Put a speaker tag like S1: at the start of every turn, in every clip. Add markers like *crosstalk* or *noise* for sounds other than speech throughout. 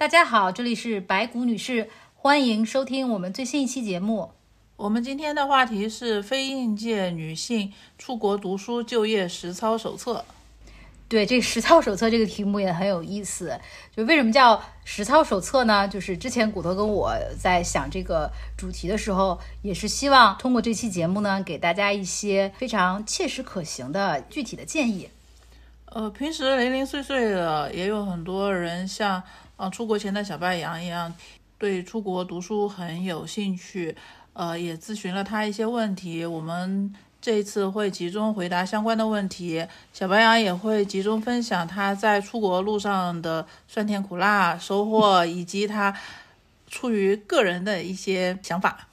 S1: 大家好，这里是白骨女士，欢迎收听我们最新一期节目。
S2: 我们今天的话题是非应届女性出国读书就业实操手册。
S1: 对，这实操手册这个题目也很有意思。就为什么叫实操手册呢？就是之前骨头跟我在想这个主题的时候，也是希望通过这期节目呢，给大家一些非常切实可行的具体的建议。
S2: 呃，平时零零碎碎的，也有很多人像啊出国前的小白羊一样，对出国读书很有兴趣。呃，也咨询了他一些问题，我们这一次会集中回答相关的问题。小白羊也会集中分享他在出国路上的酸甜苦辣收获，以及他出于个人的一些想法。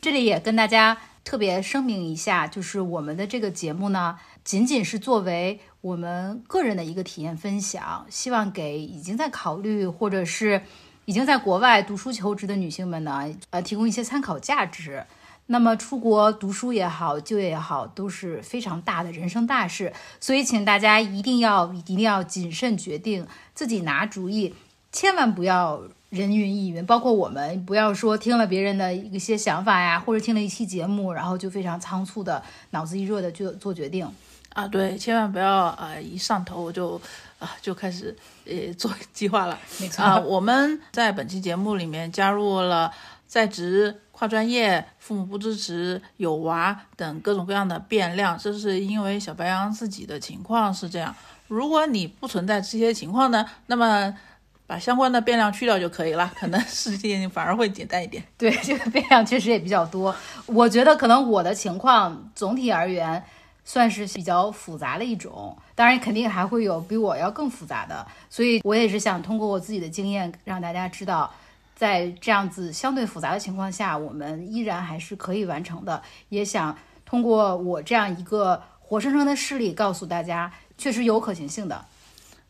S1: 这里也跟大家特别声明一下，就是我们的这个节目呢，仅仅是作为我们个人的一个体验分享，希望给已经在考虑或者是。已经在国外读书求职的女性们呢，呃，提供一些参考价值。那么出国读书也好，就业也好，都是非常大的人生大事，所以请大家一定要一定要谨慎决定，自己拿主意，千万不要人云亦云。包括我们，不要说听了别人的一些想法呀，或者听了一期节目，然后就非常仓促的，脑子一热的就做决定。
S2: 啊，对，千万不要呃一上头就啊就开始呃 *laughs* 做计划了。
S1: 没错
S2: 啊，我们在本期节目里面加入了在职、跨专业、父母不支持、有娃等各种各样的变量，这是因为小白羊自己的情况是这样。如果你不存在这些情况呢，那么把相关的变量去掉就可以了，*laughs* 可能事情反而会简单一点。
S1: 对，这个变量确实也比较多。我觉得可能我的情况总体而言。算是比较复杂的一种，当然肯定还会有比我要更复杂的，所以我也是想通过我自己的经验让大家知道，在这样子相对复杂的情况下，我们依然还是可以完成的。也想通过我这样一个活生生的事例告诉大家，确实有可行性的。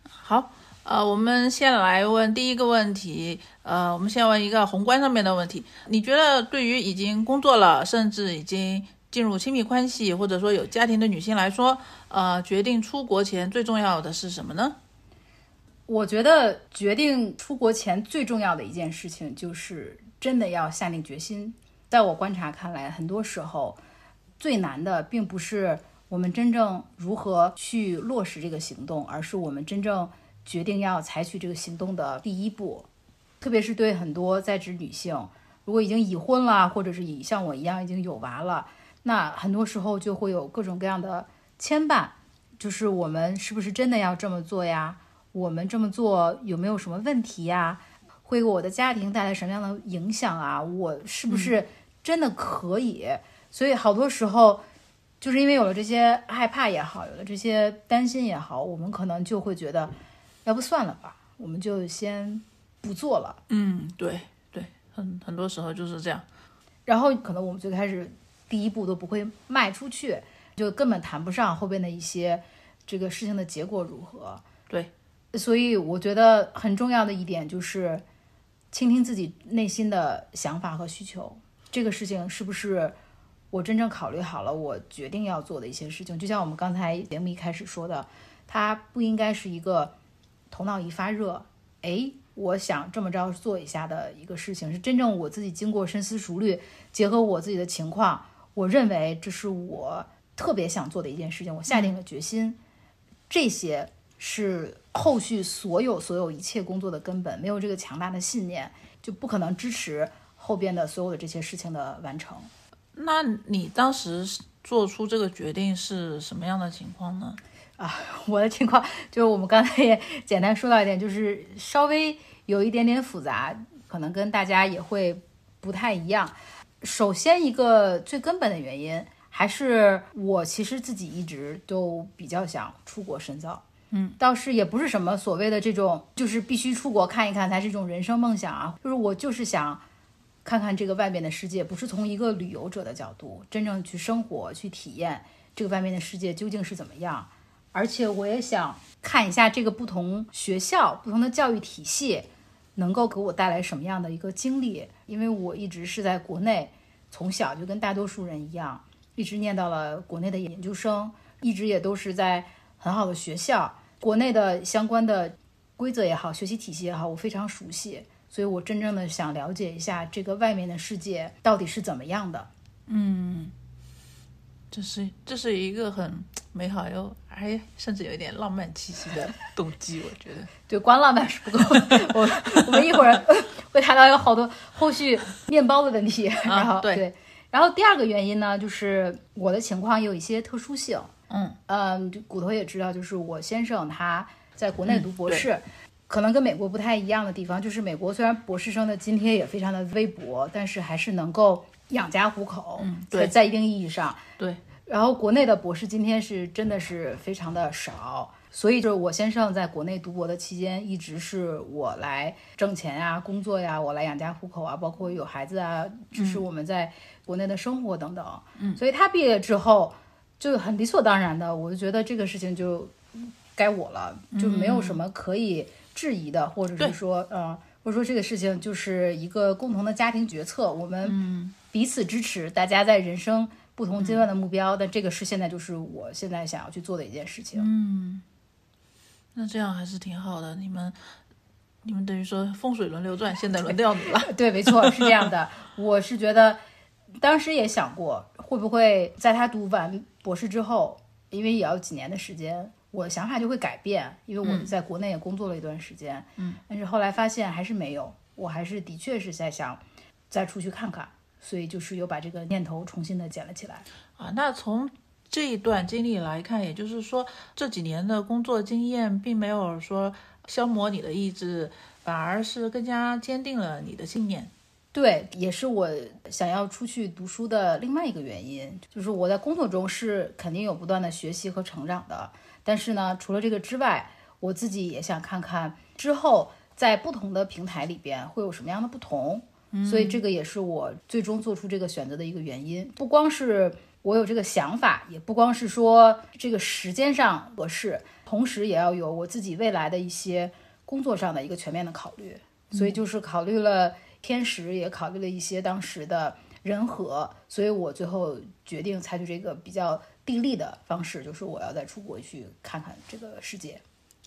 S2: 好，呃，我们先来问第一个问题，呃，我们先问一个宏观上面的问题，你觉得对于已经工作了，甚至已经进入亲密关系或者说有家庭的女性来说，呃，决定出国前最重要的是什么呢？
S1: 我觉得决定出国前最重要的一件事情就是真的要下定决心。在我观察看来，很多时候最难的并不是我们真正如何去落实这个行动，而是我们真正决定要采取这个行动的第一步。特别是对很多在职女性，如果已经已婚了，或者是已像我一样已经有娃了。那很多时候就会有各种各样的牵绊，就是我们是不是真的要这么做呀？我们这么做有没有什么问题呀？会给我的家庭带来什么样的影响啊？我是不是真的可以？所以好多时候，就是因为有了这些害怕也好，有了这些担心也好，我们可能就会觉得，要不算了吧，我们就先不做了。
S2: 嗯，对对，很很多时候就是这样。
S1: 然后可能我们最开始。第一步都不会迈出去，就根本谈不上后边的一些这个事情的结果如何。
S2: 对，
S1: 所以我觉得很重要的一点就是倾听自己内心的想法和需求。这个事情是不是我真正考虑好了，我决定要做的一些事情？就像我们刚才节目一开始说的，它不应该是一个头脑一发热，哎，我想这么着做一下的一个事情，是真正我自己经过深思熟虑，结合我自己的情况。我认为这是我特别想做的一件事情，我下定了决心。这些是后续所有所有一切工作的根本。没有这个强大的信念，就不可能支持后边的所有的这些事情的完成。
S2: 那你当时做出这个决定是什么样的情况呢？
S1: 啊，我的情况就是我们刚才也 *laughs* 简单说到一点，就是稍微有一点点复杂，可能跟大家也会不太一样。首先，一个最根本的原因还是我其实自己一直都比较想出国深造，
S2: 嗯，
S1: 倒是也不是什么所谓的这种，就是必须出国看一看才是一种人生梦想啊，就是我就是想看看这个外面的世界，不是从一个旅游者的角度真正去生活、去体验这个外面的世界究竟是怎么样，而且我也想看一下这个不同学校、不同的教育体系。能够给我带来什么样的一个经历？因为我一直是在国内，从小就跟大多数人一样，一直念到了国内的研究生，一直也都是在很好的学校，国内的相关的规则也好，学习体系也好，我非常熟悉，所以我真正的想了解一下这个外面的世界到底是怎么样的。
S2: 嗯这是这是一个很美好又还甚至有一点浪漫气息的 *laughs* 动机，我觉得。
S1: 对，光浪漫是不够。*laughs* 我我们一会儿会谈到有好多后续面包的问题，然后、
S2: 对
S1: 然后第二个原因呢，就是我的情况有一些特殊性。
S2: 嗯
S1: 嗯，就骨头也知道，就是我先生他在国内读博
S2: 对
S1: 士，可能跟美国不太一样的地方，就是美国虽然博士生的津贴也非常的微薄，但是还是能够养家糊口，
S2: 嗯对。
S1: 在在一定意义上。
S2: 对，
S1: 然后国内的博士今天是真的是非常的少，所以就是我先生在国内读博的期间，一直是我来挣钱呀、工作呀，我来养家糊口啊，包括有孩子啊，支持我们在国内的生活等等。嗯，所以他毕业之后就很理所当然的，我就觉得这个事情就该我了，就没有什么可以质疑的，或者是说，呃，或者说这个事情就是一个共同的家庭决策，我们彼此支持，大家在人生不同阶段的目标，但这个是现在就是我现在想要去做的一件事情。
S2: 嗯那这样还是挺好的。你们你们等于说风水轮流转，现在轮到你了。*laughs*
S1: 对，没错，是这样的。我是觉得，当时也想过，会不会在他读完博士之后，因为也要几年的时间，我的想法就会改变，因为我在国内也工作了一段时间，嗯，但是后来发现还是没有，我还是的确是在想再出去看看，所以就是又把这个念头重新的捡了起来。
S2: 啊，那从这一段经历来看，也就是说这几年的工作经验并没有说消磨你的意志，反而是更加坚定了你的信念。
S1: 对，也是我想要出去读书的另外一个原因，就是我在工作中是肯定有不断的学习和成长的，但是呢，除了这个之外，我自己也想看看之后在不同的平台里边会有什么样的不同，所以这个也是我最终做出这个选择的一个原因。不光是我有这个想法，也不光是说这个时间上合适，同时也要有我自己未来的一些工作上的一个全面的考虑。所以就是考虑了天时，也考虑了一些当时的人和，所以我最后决定采取这个比较定力的方式，就是我要再出国去看看这个世界。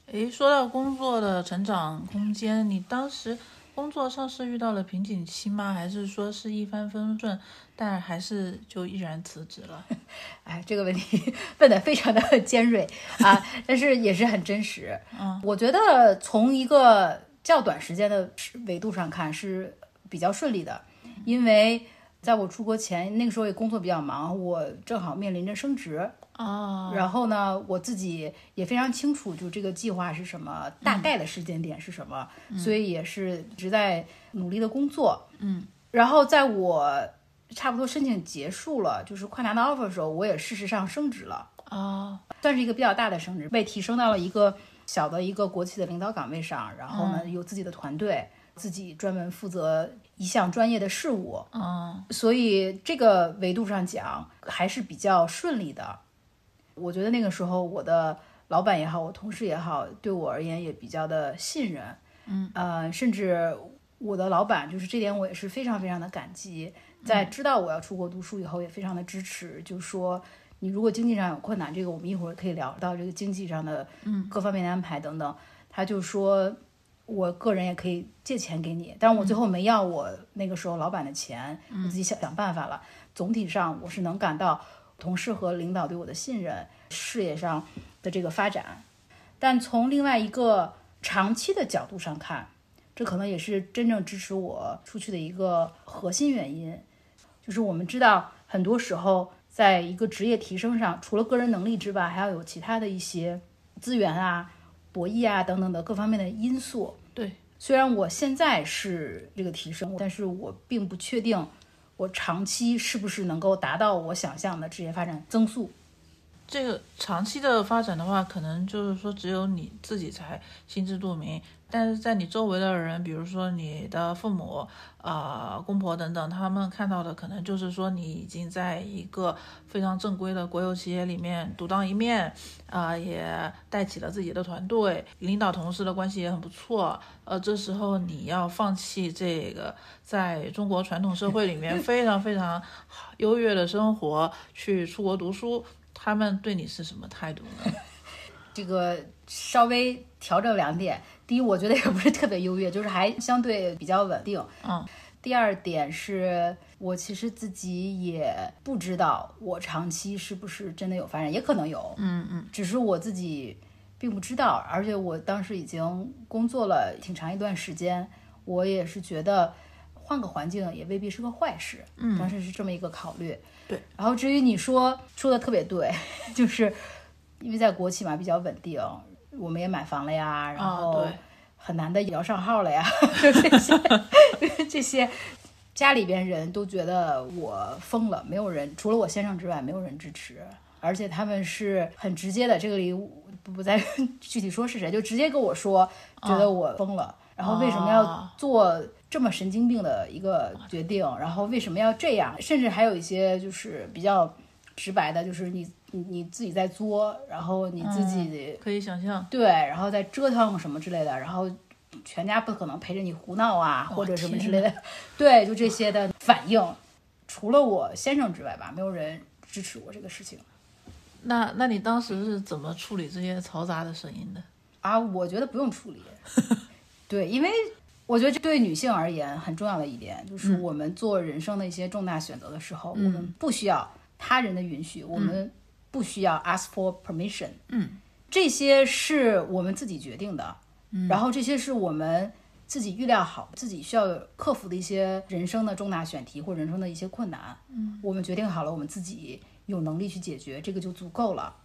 S2: 诶，说到工作的成长空间，你当时工作上是遇到了瓶颈期吗？还是说是一帆风顺，但还是就毅然辞职了？*laughs*
S1: 哎，这个问题问的非常的尖锐啊，*laughs* 但是也是很真实。嗯，我觉得从一个较短时间的维度上看是比较顺利的，因为在我出国前，那个时候也工作比较忙，我正好面临着升职，
S2: 哦，
S1: 然后呢，我自己也非常清楚，就这个计划是什么，大概的时间点是什么，所以也是一直在努力的工作。嗯，然后在我差不多申请结束了，就是快拿到 offer 的时候，我也事实上升职了，
S2: 哦，
S1: 算是一个比较大的升职，被提升到了一个小的一个国企的领导岗位上，然后呢，有自己的团队，自己专门负责一项专业的事务。
S2: 嗯，
S1: 所以这个维度上讲还是比较顺利的。我觉得那个时候我的老板也好，我同事也好，对我而言也比较的信任。嗯，呃，甚至我的老板就是这点我也是非常非常的感激，在知道我要出国读书以后，也非常的支持，就说你如果经济上有困难，这个我们一会儿可以聊到这个经济上的嗯各方面的安排等等。他就说我个人也可以借钱给你，但是我最后没要我那个时候老板的钱，我自己想想办法了。总体上我是能感到同事和领导对我的信任，事业上的这个发展。但从另外一个长期的角度上看，这可能也是真正支持我出去的一个核心原因，就是我们知道很多时候在一个职业提升上，除了个人能力之外，还要有其他的一些资源啊、博弈啊等等的各方面的因素。
S2: 对，
S1: 虽然我现在是这个提升，但是我并不确定我长期是不是能够达到我想象的职业发展增速。
S2: 这个长期的发展的话，可能就是说只有你自己才心知肚明，但是在你周围的人，比如说你的父母、啊、公婆等等，他们看到的可能就是说你已经在一个非常正规的国有企业里面独当一面，啊、也带起了自己的团队，领导同事的关系也很不错。呃，这时候你要放弃这个在中国传统社会里面非常非常优越的生活，去出国读书。他们对你是什么态度呢？*laughs*
S1: 这个稍微调整两点。第一，我觉得也不是特别优越，就是还相对比较稳定。
S2: 嗯。
S1: 第二点是我其实自己也不知道我长期是不是真的有发展，也可能有。
S2: 嗯嗯。
S1: 只是我自己并不知道，而且我当时已经工作了挺长一段时间，我也是觉得换个环境也未必是个坏事。
S2: 嗯。
S1: 当时是这么一个考虑。
S2: 对。
S1: 然后至于你说说的特别对，*laughs* 就是因为在国企嘛比较稳定。我们也买房了呀，然后很难的也要上号了呀，*laughs* 就这些 *laughs* 这些，家里边人都觉得我疯了，没有人除了我先生之外，没有人支持，而且他们是很直接的，这个里不不再具体说是谁，就直接跟我说，觉得我疯了，然后为什么要做这么神经病的一个决定，然后为什么要这样，甚至还有一些就是比较直白的，就是你。你你自己在作，然后你自己
S2: 可以想象，
S1: 对，然后再折腾什么之类的，然后全家不可能陪着你胡闹啊，或者什么之类的，*laughs* 对，就这些的反应，除了我先生之外吧，没有人支持我这个事情。
S2: 那那你当时是怎么处理这些嘈杂的声音的？
S1: 啊，我觉得不用处理，*laughs* 对，因为我觉得这对女性而言很重要的一点，就是我们做人生的一些重大选择的时候，我们不需要他人的允许，我们。不需要 ask for permission，
S2: 嗯，
S1: 这些是我们自己决定的，嗯，然后这些是我们自己预料好、自己需要克服的一些人生的重大选题或人生的一些困难，
S2: 嗯，
S1: 我们决定好了，我们自己有能力去解决，这个就足够了。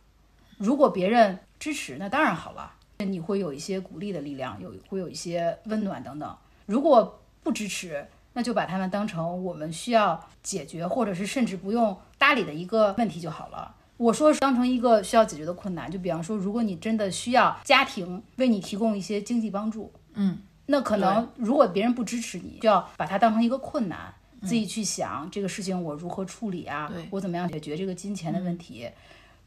S1: 如果别人支持，那当然好了，你会有一些鼓励的力量，有会有一些温暖等等。如果不支持，那就把他们当成我们需要解决，或者是甚至不用搭理的一个问题就好了。我说是当成一个需要解决的困难，就比方说，如果你真的需要家庭为你提供一些经济帮助，
S2: 嗯，
S1: 那可能如果别人不支持你，就要把它当成一个困难，自己去想这个事情我如何处理啊，我怎么样解决这个金钱的问题。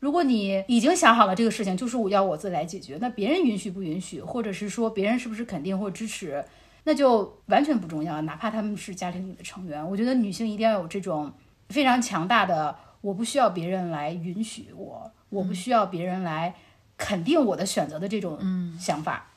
S1: 如果你已经想好了这个事情就是我要我自己来解决，那别人允许不允许，或者是说别人是不是肯定或支持，那就完全不重要，哪怕他们是家庭里的成员。我觉得女性一定要有这种非常强大的。我不需要别人来允许我，我不需要别人来肯定我的选择的这种想法。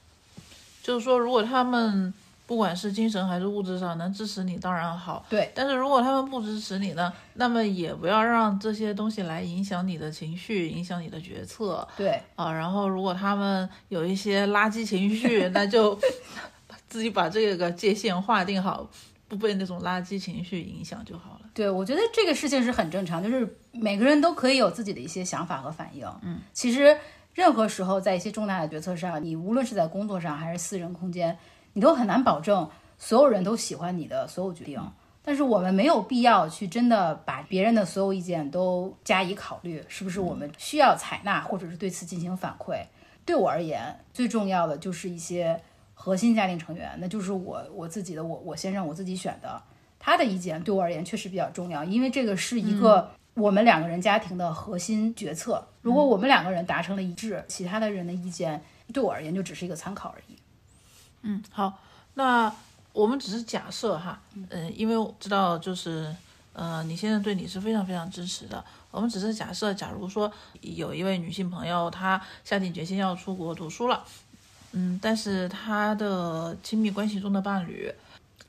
S2: 就是说，如果他们不管是精神还是物质上能支持你，当然好。
S1: 对。
S2: 但是如果他们不支持你呢，那么也不要让这些东西来影响你的情绪，影响你的决策。
S1: 对。
S2: 啊，然后如果他们有一些垃圾情绪，那就 *laughs* 自己把这个界限划定好。不被那种垃圾情绪影响就好了。
S1: 对，我觉得这个事情是很正常，就是每个人都可以有自己的一些想法和反应。
S2: 嗯，
S1: 其实任何时候在一些重大的决策上，你无论是在工作上还是私人空间，你都很难保证所有人都喜欢你的所有决定。但是我们没有必要去真的把别人的所有意见都加以考虑，是不是我们需要采纳或者是对此进行反馈？对我而言，最重要的就是一些。核心家庭成员，那就是我我自己的，我我先生我自己选的，他的意见对我而言确实比较重要，因为这个是一个我们两个人家庭的核心决策。如果我们两个人达成了一致，其他的人的意见对我而言就只是一个参考而已。
S2: 嗯，好，那我们只是假设哈，嗯，因为我知道就是呃，你先生对你是非常非常支持的。我们只是假设，假如说有一位女性朋友，她下定决心要出国读书了。嗯，但是她的亲密关系中的伴侣，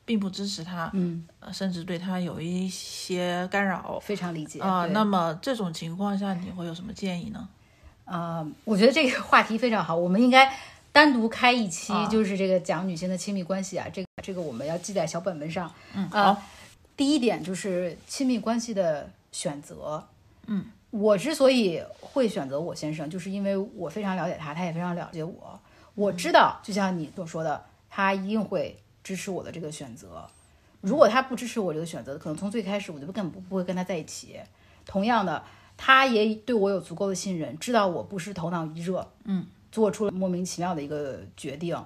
S2: 并不支持她，
S1: 嗯，
S2: 甚至对她有一些干扰，
S1: 非常理解
S2: 啊。那么这种情况下，你会有什么建议呢？
S1: 啊，我觉得这个话题非常好，我们应该单独开一期，就是这个讲女性的亲密关系啊，这个这个我们要记在小本本上。
S2: 嗯，好。
S1: 第一点就是亲密关系的选择，
S2: 嗯，
S1: 我之所以会选择我先生，就是因为我非常了解他，他也非常了解我。我知道，就像你所说的，他一定会支持我的这个选择。如果他不支持我这个选择，可能从最开始我就根本不不会跟他在一起。同样的，他也对我有足够的信任，知道我不是头脑一热，
S2: 嗯，
S1: 做出了莫名其妙的一个决定。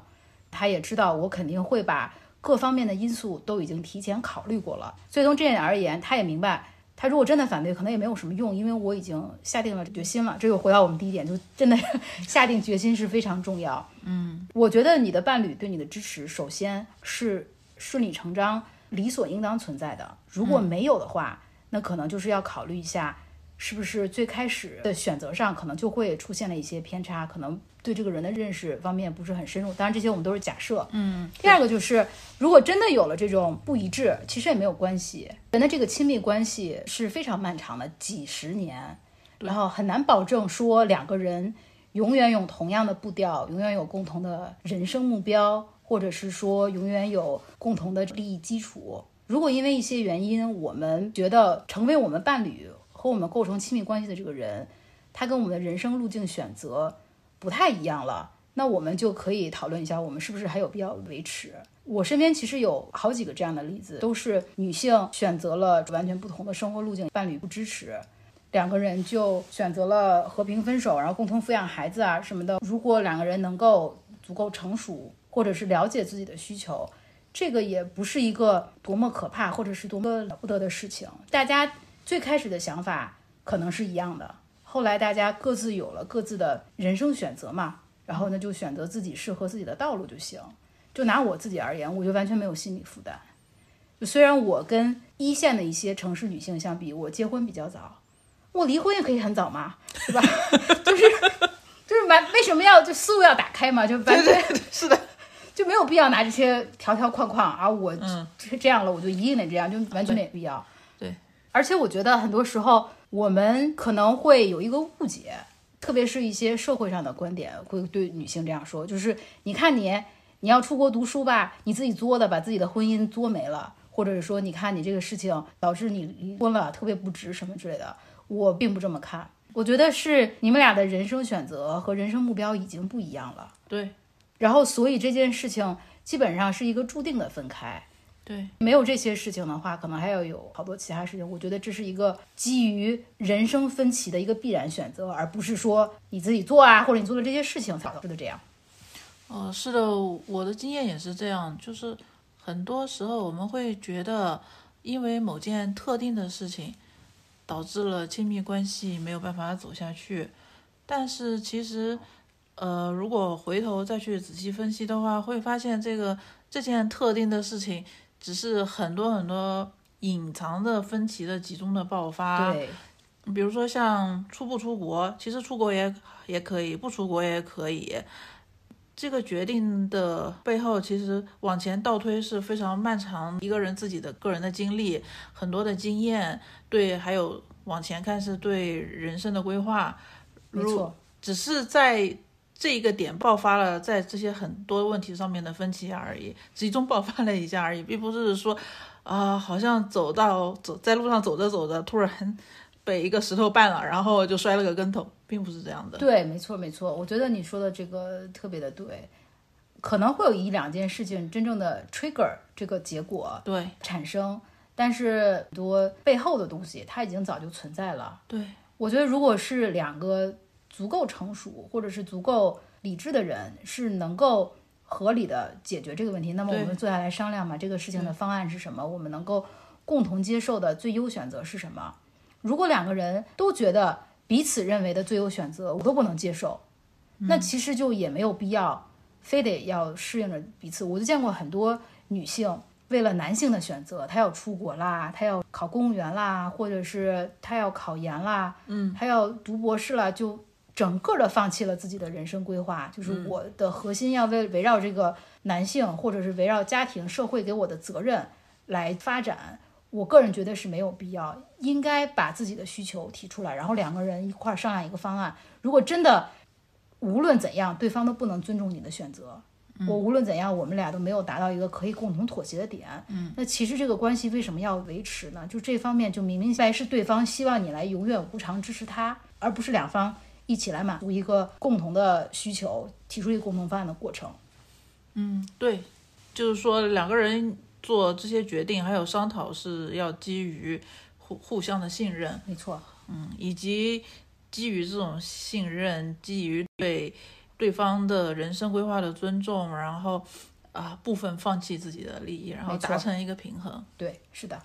S1: 他也知道我肯定会把各方面的因素都已经提前考虑过了。所以从这点而言，他也明白。他如果真的反对，可能也没有什么用，因为我已经下定了决心了。这又回到我们第一点，就真的 *laughs* 下定决心是非常重要。
S2: 嗯，
S1: 我觉得你的伴侣对你的支持，首先是顺理成章、理所应当存在的。如果没有的话，那可能就是要考虑一下，是不是最开始的选择上可能就会出现了一些偏差，可能对这个人的认识方面不是很深入。当然，这些我们都是假设。
S2: 嗯，
S1: 第二个就是，如果真的有了这种不一致，其实也没有关系。人的这个亲密关系是非常漫长的，几十年，然后很难保证说两个人永远有同样的步调，永远有共同的人生目标，或者是说永远有共同的利益基础。如果因为一些原因，我们觉得成为我们伴侣和我们构成亲密关系的这个人，他跟我们的人生路径选择不太一样了，那我们就可以讨论一下，我们是不是还有必要维持。我身边其实有好几个这样的例子，都是女性选择了完全不同的生活路径，伴侣不支持，两个人就选择了和平分手，然后共同抚养孩子啊什么的。如果两个人能够足够成熟，或者是了解自己的需求，这个也不是一个多么可怕或者是多么了不得的事情。大家最开始的想法可能是一样的，后来大家各自有了各自的人生选择嘛，然后呢就选择自己适合自己的道路就行。就拿我自己而言，我就完全没有心理负担。就虽然我跟一线的一些城市女性相比，我结婚比较早，我离婚也可以很早嘛，对吧？*laughs* 就是就是完为什么要就思路要打开嘛，就完全
S2: 是的，*laughs*
S1: 就没有必要拿这些条条框框啊，我
S2: 嗯
S1: 这这样了，我就一定得这样，就完全没必要。
S2: 对，
S1: 而且我觉得很多时候我们可能会有一个误解，特别是一些社会上的观点会对女性这样说，就是你看你你要出国读书吧，你自己作的，把自己的婚姻作没了，或者是说你看你这个事情导致你离婚了，特别不值什么之类的。我并不这么看，我觉得是你们俩的人生选择和人生目标已经不一样了。
S2: 对
S1: 然后，所以这件事情基本上是一个注定的分开。
S2: 对，
S1: 没有这些事情的话，可能还要有好多其他事情。我觉得这是一个基于人生分歧的一个必然选择，而不是说你自己做啊，或者你做的这些事情才导致的这样。
S2: 呃，是的，我的经验也是这样，就是很多时候我们会觉得，因为某件特定的事情，导致了亲密关系没有办法走下去，但是其实，呃，如果回头再去仔细分析的话，会发现这个这件特定的事情，只是很多很多隐藏的分歧的集中的爆发。
S1: 对，
S2: 比如说像出不出国，其实出国也也可以，不出国也可以。这个决定的背后，其实往前倒推是非常漫长，一个人自己的个人的经历，很多的经验，对，还有往前看是对人生的规划。如
S1: 没错，
S2: 只是在这一个点爆发了，在这些很多问题上面的分歧而已，集中爆发了一下而已，并不是说啊、好像走到走在路上走着走着，突然被一个石头绊了，然后就摔了个跟头，并不是这样的。
S1: 对，没错，没错。我觉得你说的这个特别的对，可能会有一两件事情真正的 trigger 这个结果
S2: 对
S1: 产生，但是很多背后的东西它已经早就存在了。
S2: 对
S1: 我觉得，如果是两个足够成熟或者是足够理智的人，是能够合理的解决这个问题，那么我们坐下来商量嘛，这个事情的方案是什么？我们能够共同接受的最优选择是什么？如果两个人都觉得彼此认为的最优选择我都不能接受，那其实就也没有必要非得要适应着彼此。我就见过很多女性。为了男性的选择，她要出国啦，她要考公务员啦，或者是她要考研啦，嗯，她要读博士啦，就整个的放弃了自己的人生规划。就是我的核心要围围绕这个男性，或者是围绕家庭、社会给我的责任来发展。我个人觉得是没有必要，应该把自己的需求提出来，然后两个人一块儿商量一个方案。如果真的无论怎样，对方都不能尊重你的选择，我无论怎样，我们俩都没有达到一个可以共同妥协的点。嗯，那其实这个关系为什么要维持呢？就这方面，就明明白是对方希望你来永远无偿支持他，而不是两方一起来满足一个共同的需求，提出一个共同方案的过程。
S2: 嗯，对，就是说两个人做这些决定还有商讨是要基于互互相的信任，
S1: 没错，
S2: 嗯，以及基于这种信任，基于对对方的人生规划的尊重，然后啊部分放弃自己的利益，然后达成一个平衡，
S1: 对，是的。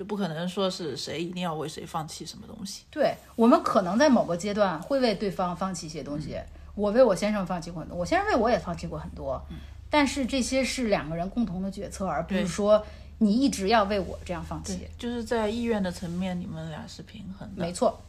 S2: 就不可能说是谁一定要为谁放弃什么东西。
S1: 对我们可能在某个阶段会为对方放弃一些东西，我为我先生放弃过很多，我先生为我也放弃过很多，但是这些是两个人共同的决策，而不是说你一直要为我这样放弃。，
S2: 就是在意愿的层面，你们俩是平衡的。
S1: 没错，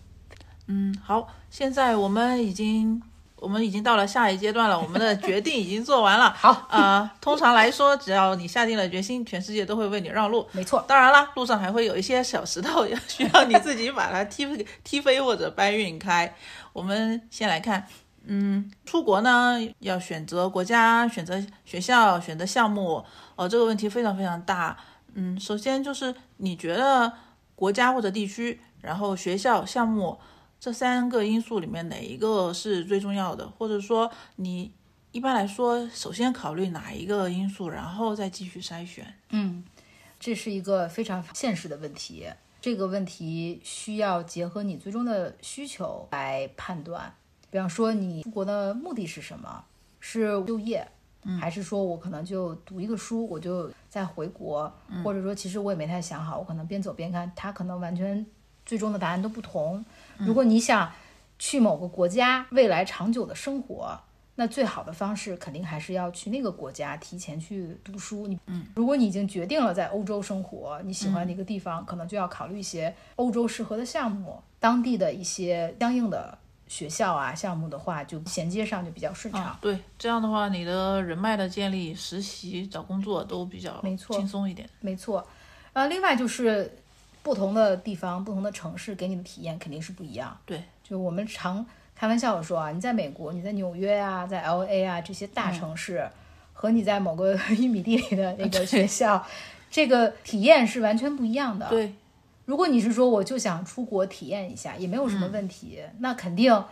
S2: 嗯，好，现在我们已经我们已经到了下一阶段了，*laughs* 我们的决定已经做完了。
S1: 好
S2: 啊、通常来说，只要你下定了决心，全世界都会为你让路。
S1: 没错，
S2: 当然了，路上还会有一些小石头，需 *laughs* 要你自己把它踢踢飞或者搬运开。我们先来看，嗯，出国呢要选择国家、选择学校、选择项目，哦，这个问题非常非常大。嗯，首先就是你觉得国家或者地区，然后学校、项目这三个因素里面哪一个是最重要的？或者说你一般来说首先考虑哪一个因素，然后再继续筛选？
S1: 嗯，这是一个非常现实的问题。这个问题需要结合你最终的需求来判断。比方说，你出国的目的是什么？是就业，还是说我可能就读一个书，我就再回国？或者说，其实我也没太想好，我可能边走边看，它可能完全最终的答案都不同。如果你想去某个国家未来长久的生活，那最好的方式肯定还是要去那个国家提前去读书。你，嗯，如果你已经决定了在欧洲生活，你喜欢的一个地方，可能就要考虑一些欧洲适合的项目，当地的一些相应的学校啊项目的话，就衔接上就比较顺畅。
S2: 啊，对，这样的话，你的人脉的建立、实习、找工作都比较
S1: 没错
S2: 轻松一点。
S1: 没错，呃，另外就是不同的地方、不同的城市给你的体验肯定是不一样。
S2: 对，
S1: 就我们常开玩笑地说啊，你在美国，你在纽约啊，在 L A 啊这些大城市，和你在某个玉米地里的那个学校，这个体验是完全不一样的。
S2: 对，
S1: 如果你是说我就想出国体验一下，也没有什么问题，那肯定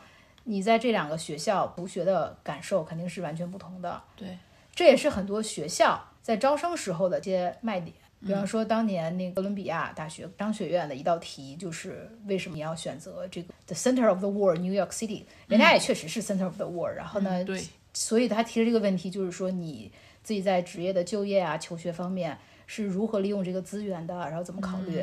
S1: 你在这两个学校读学的感受肯定是完全不同的。
S2: 对，
S1: 这也是很多学校在招生时候的一些卖点。比方说，当年那个哥伦比亚大学商学院的一道题就是为什么你要选择这个 the center of the world New York City？人家也确实是 center of the world，、然后呢，
S2: 嗯对，
S1: 所以他提的这个问题就是说你自己在职业的就业啊、求学方面是如何利用这个资源的，然后怎么考虑。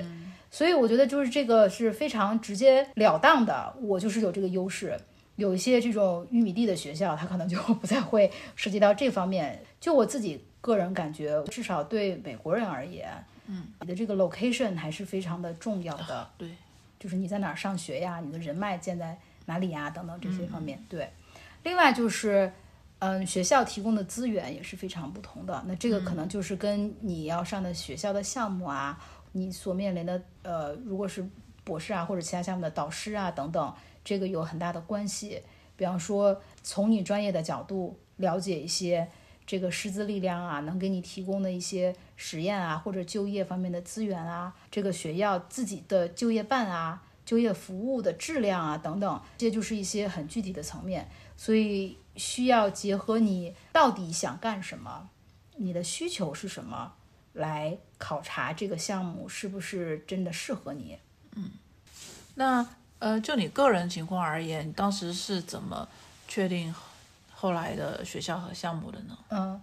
S1: 所以我觉得就是这个是非常直截了当的，我就是有这个优势。有一些这种玉米地的学校，它可能就不再会涉及到这方面。就我自己个人感觉，至少对美国人而言，嗯，你的这个 location 还是非常的重要的。
S2: 对，
S1: 就是你在哪儿上学呀，你的人脉建在哪里呀，等等这些方面。对，另外就是，嗯，学校提供的资源也是非常不同的。那这个可能就是跟你要上的学校的项目啊，你所面临的呃，如果是博士啊或者其他项目的导师啊等等，这个有很大的关系。比方说，从你专业的角度了解一些这个师资力量啊，能给你提供的一些实验啊，或者就业方面的资源啊，这个学校自己的就业办啊、就业服务的质量啊等等，这就是一些很具体的层面，所以需要结合你到底想干什么，你的需求是什么，来考察这个项目是不是真的适合你。
S2: 嗯那呃，就你个人情况而言，当时是怎么确定后来的学校和项目的呢？
S1: 嗯，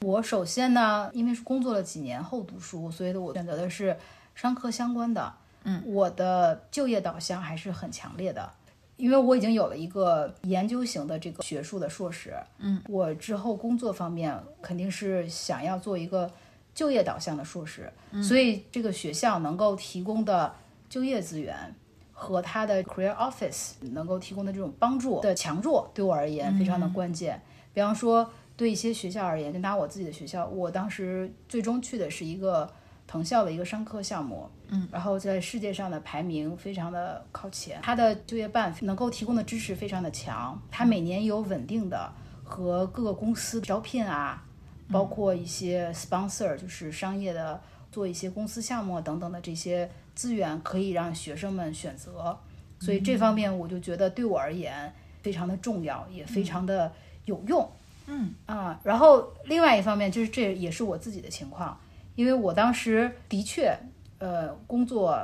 S1: 我首先呢，因为是工作了几年后读书，所以我选择的是商科相关的。嗯，我的就业导向还是很强烈的，因为我已经有了一个研究型的这个学术的硕士。嗯，我之后工作方面肯定是想要做一个就业导向的硕士，所以这个学校能够提供的就业资源。和他的 career office 能够提供的这种帮助的强弱，对我而言非常的关键。比方说，对一些学校而言，就拿我自己的学校，我当时最终去的是一个藤校的一个商科项目，嗯，然后在世界上的排名非常的靠前，它的就业办能够提供的支持非常的强，它每年有稳定的和各个公司招聘啊，包括一些 sponsor 就是商业的做一些公司项目等等的这些资源，可以让学生们选择，所以这方面我就觉得对我而言非常的重要，也非常的有用。
S2: 嗯
S1: 啊，然后另外一方面就是这也是我自己的情况，因为我当时的确，呃，工作、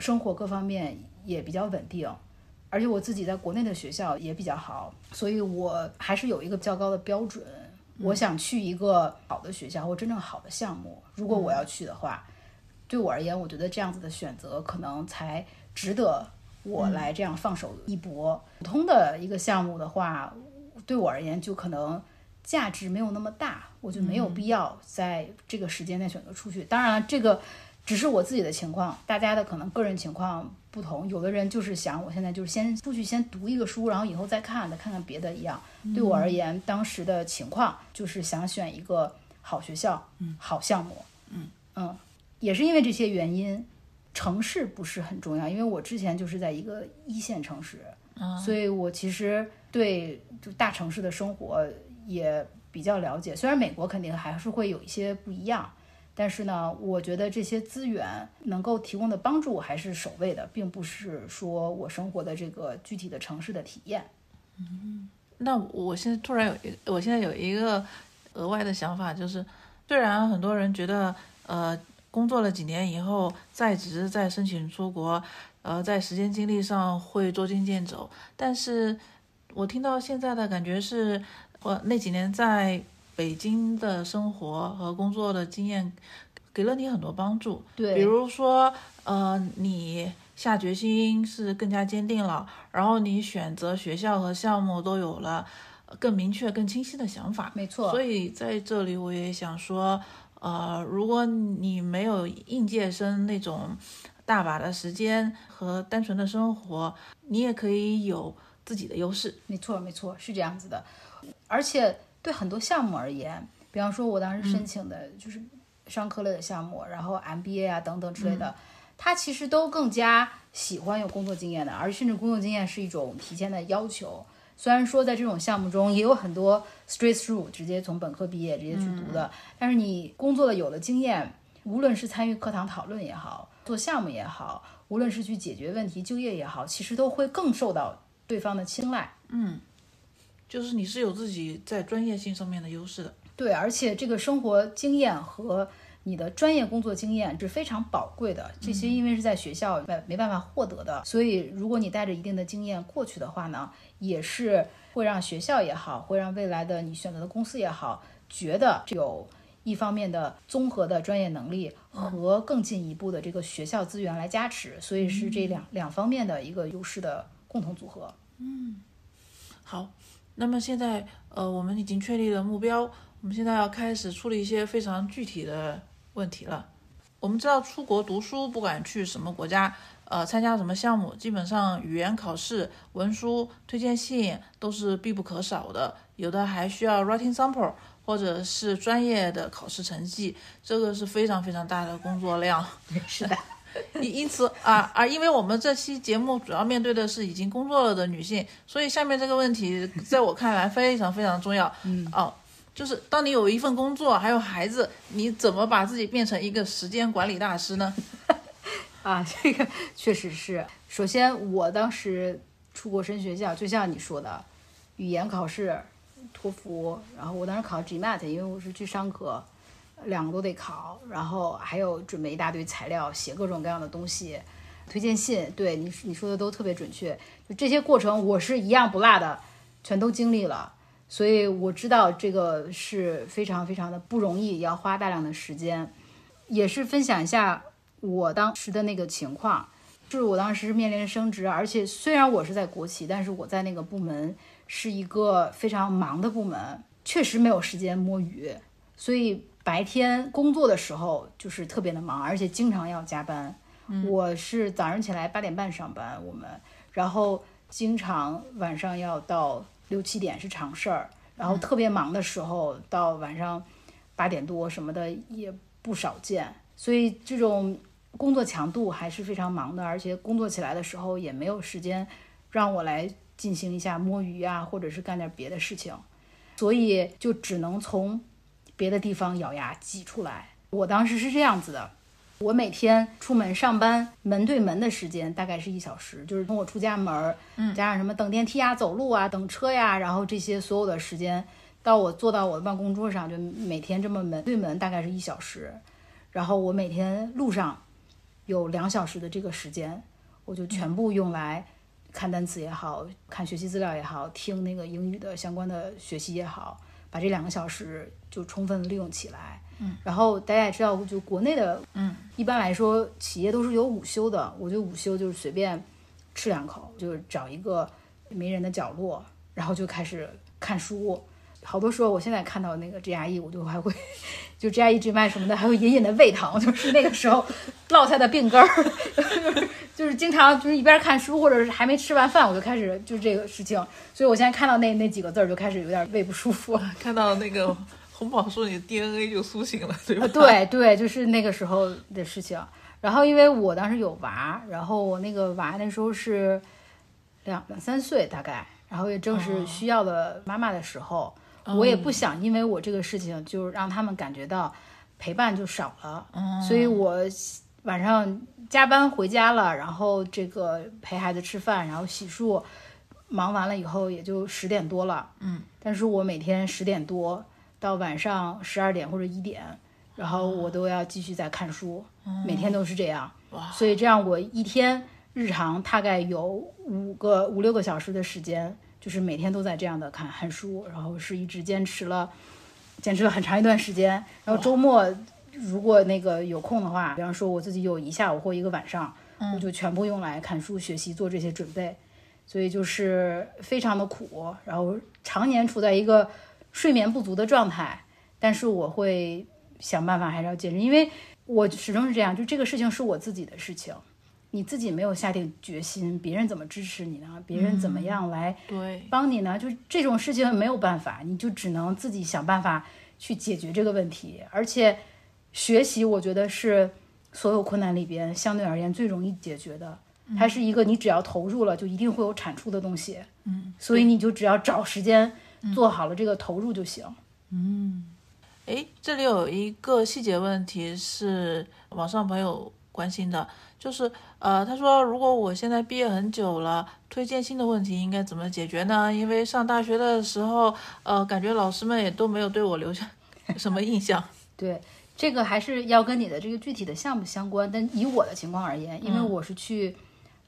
S1: 生活各方面也比较稳定，而且我自己在国内的学校也比较好，所以我还是有一个较高的标准。我想去一个好的学校或真正好的项目，如果我要去的话，对我而言，我觉得这样子的选择可能才值得我来这样放手一搏。普通的一个项目的话，对我而言就可能价值没有那么大，我就没有必要在这个时间内选择出去。当然，这个只是我自己的情况，大家的可能个人情况不同。有的人就是想，我现在就是先出去先读一个书，然后以后再看，再看看别的一样。对我而言，当时的情况就是想选一个好学校，嗯，好项目，
S2: 嗯
S1: 嗯，也是因为这些原因，城市不是很重要，因为我之前就是在一个一线城市，所以我其实对就大城市的生活也比较了解。虽然美国肯定还是会有一些不一样。但是呢，我觉得这些资源能够提供的帮助还是首位的，并不是说我生活的这个具体的城市的体验。
S2: 嗯，那我现在突然有一，我现在有一个额外的想法，就是虽然很多人觉得，呃，工作了几年以后在职再申请出国，呃，在时间精力上会捉襟见肘，但是我听到现在的感觉是，我那几年在。北京的生活和工作的经验给了你很多帮助，
S1: 对，
S2: 比如说，呃，你下决心是更加坚定了，然后你选择学校和项目都有了更明确、更清晰的想法，
S1: 没错。
S2: 所以在这里我也想说，呃，如果你没有应届生那种大把的时间和单纯的生活，你也可以有自己的优势。
S1: 没错，没错，是这样子的，而且。对很多项目而言，比方说，我当时申请的就是商科类的项目，然后 MBA 啊等等之类的，它其实都更加喜欢有工作经验的，而甚至工作经验是一种提前的要求。虽然说在这种项目中也有很多 straight through 直接从本科毕业直接去读的，但是你工作了有了经验，无论是参与课堂讨论也好，做项目也好，无论是去解决问题、就业也好，其实都会更受到对方的青睐。
S2: 嗯。就是你是有自己在专业性上面的优势的，
S1: 对，而且这个生活经验和你的专业工作经验是非常宝贵的。这些因为是在学校没没办法获得的，所以如果你带着一定的经验过去的话呢，也是会让学校也好，会让未来的你选择的公司也好，觉得有一方面的综合的专业能力和更进一步的这个学校资源来加持，所以是这两两方面的一个优势的共同组合。
S2: 嗯，好。那么现在，呃，我们已经确立了目标，我们现在要开始处理一些非常具体的问题了。我们知道，出国读书，不管去什么国家，呃，参加什么项目，基本上语言考试、文书、推荐信都是必不可少的。有的还需要 writing sample，或者是专业的考试成绩，这个是非常非常大的工作量。
S1: 是的。*laughs*
S2: 因因此啊啊，因为我们这期节目主要面对的是已经工作了的女性，所以下面这个问题在我看来非常非常重要。
S1: 嗯
S2: 哦，就是当你有一份工作，还有孩子，你怎么把自己变成一个时间管理大师呢？*laughs*
S1: 啊，这个确实是。首先，我当时出国升学校，就像你说的，语言考试，托福，然后我当时考 GMAT，因为我是去商科。两个都得考，然后还有准备一大堆材料，写各种各样的东西，推荐信。对你你说的都特别准确，就这些过程我是一样不落的，全都经历了，所以我知道这个是非常非常的不容易，要花大量的时间。也是分享一下我当时的那个情况，就是我当时面临着升职，而且虽然我是在国企，但是我在那个部门是一个非常忙的部门，确实没有时间摸鱼，所以。白天工作的时候就是特别的忙，而且经常要加班。我是早上起来八点半上班，我们，然后经常晚上要到六七点是常事儿，然后特别忙的时候到晚上八点多什么的也不少见。所以这种工作强度还是非常忙的，而且工作起来的时候也没有时间让我来进行一下摸鱼啊，或者是干点别的事情，所以就只能从。别的地方咬牙挤出来。我当时是这样子的，我每天出门上班门对门的时间大概是一小时，就是从我出家门，嗯，加上什么等电梯啊、走路啊、等车呀，然后这些所有的时间，到我坐到我的办公桌上，就每天这么门对门大概是一小时。然后我每天路上有两小时的这个时间，我就全部用来看单词也好看学习资料也好，听那个英语的相关的学习也好。把这两个小时就充分利用起来，
S2: 嗯，
S1: 然后大家也知道，就国内的，
S2: 嗯，
S1: 一般来说企业都是有午休的，我就午休就是随便吃两口，就是找一个没人的角落，然后就开始看书，好多时候，我现在看到那个 GRE，我就还会 *laughs* 就 GRE、GMAT 什么的，还会隐隐的胃疼，就是那个时候落下的病根儿，*laughs* 就是经常就是一边看书，或者是还没吃完饭，我就开始就是这个事情，所以我现在看到那那几个字儿就开始有点胃不舒服。*laughs*
S2: 看到那个红宝说，你的 DNA 就苏醒了，对吧？
S1: 啊，对对，就是那个时候的事情。然后因为我当时有娃，然后我那个娃那时候是两两三岁大概，然后也正是需要的妈妈的时候，我也不想因为我这个事情就让他们感觉到陪伴就少了，所以我晚上加班回家了，然后这个陪孩子吃饭，然后洗漱，忙完了以后也就十点多了，
S2: 嗯，
S1: 但是我每天十点多到晚上十二点或者一点，然后我都要继续在看书，每天都是这样，
S2: 哇，
S1: 所以这样我一天日常大概有五个五六个小时的时间，就是每天都在这样的看看书，然后是一直坚持了，坚持了很长一段时间。然后周末如果那个有空的话，比方说我自己有一下午或一个晚上，我就全部用来看书、学习、做这些准备。所以就是非常的苦，然后常年处在一个睡眠不足的状态。但是我会想办法还是要坚持，因为我始终是这样，就这个事情是我自己的事情，你自己没有下定决心，别人怎么支持你呢？别人怎么样来，帮你呢？就这种事情没有办法，你就只能自己想办法去解决这个问题。而且学习，我觉得是所有困难里边相对而言最容易解决的。它是一个你只要投入了，就一定会有产出的东西。
S2: 嗯，
S1: 所以你就只要找时间做好了这个投入就行。
S2: 嗯诶，这里有一个细节问题是网上朋友关心的，就是呃，他说如果我现在毕业很久了，推荐信的问题应该怎么解决呢？因为上大学的时候，呃，感觉老师们也都没有对我留下 *laughs* 什么印象。
S1: 对，这个还是要跟你的这个具体的项目相关。但以我的情况而言，因为我是去、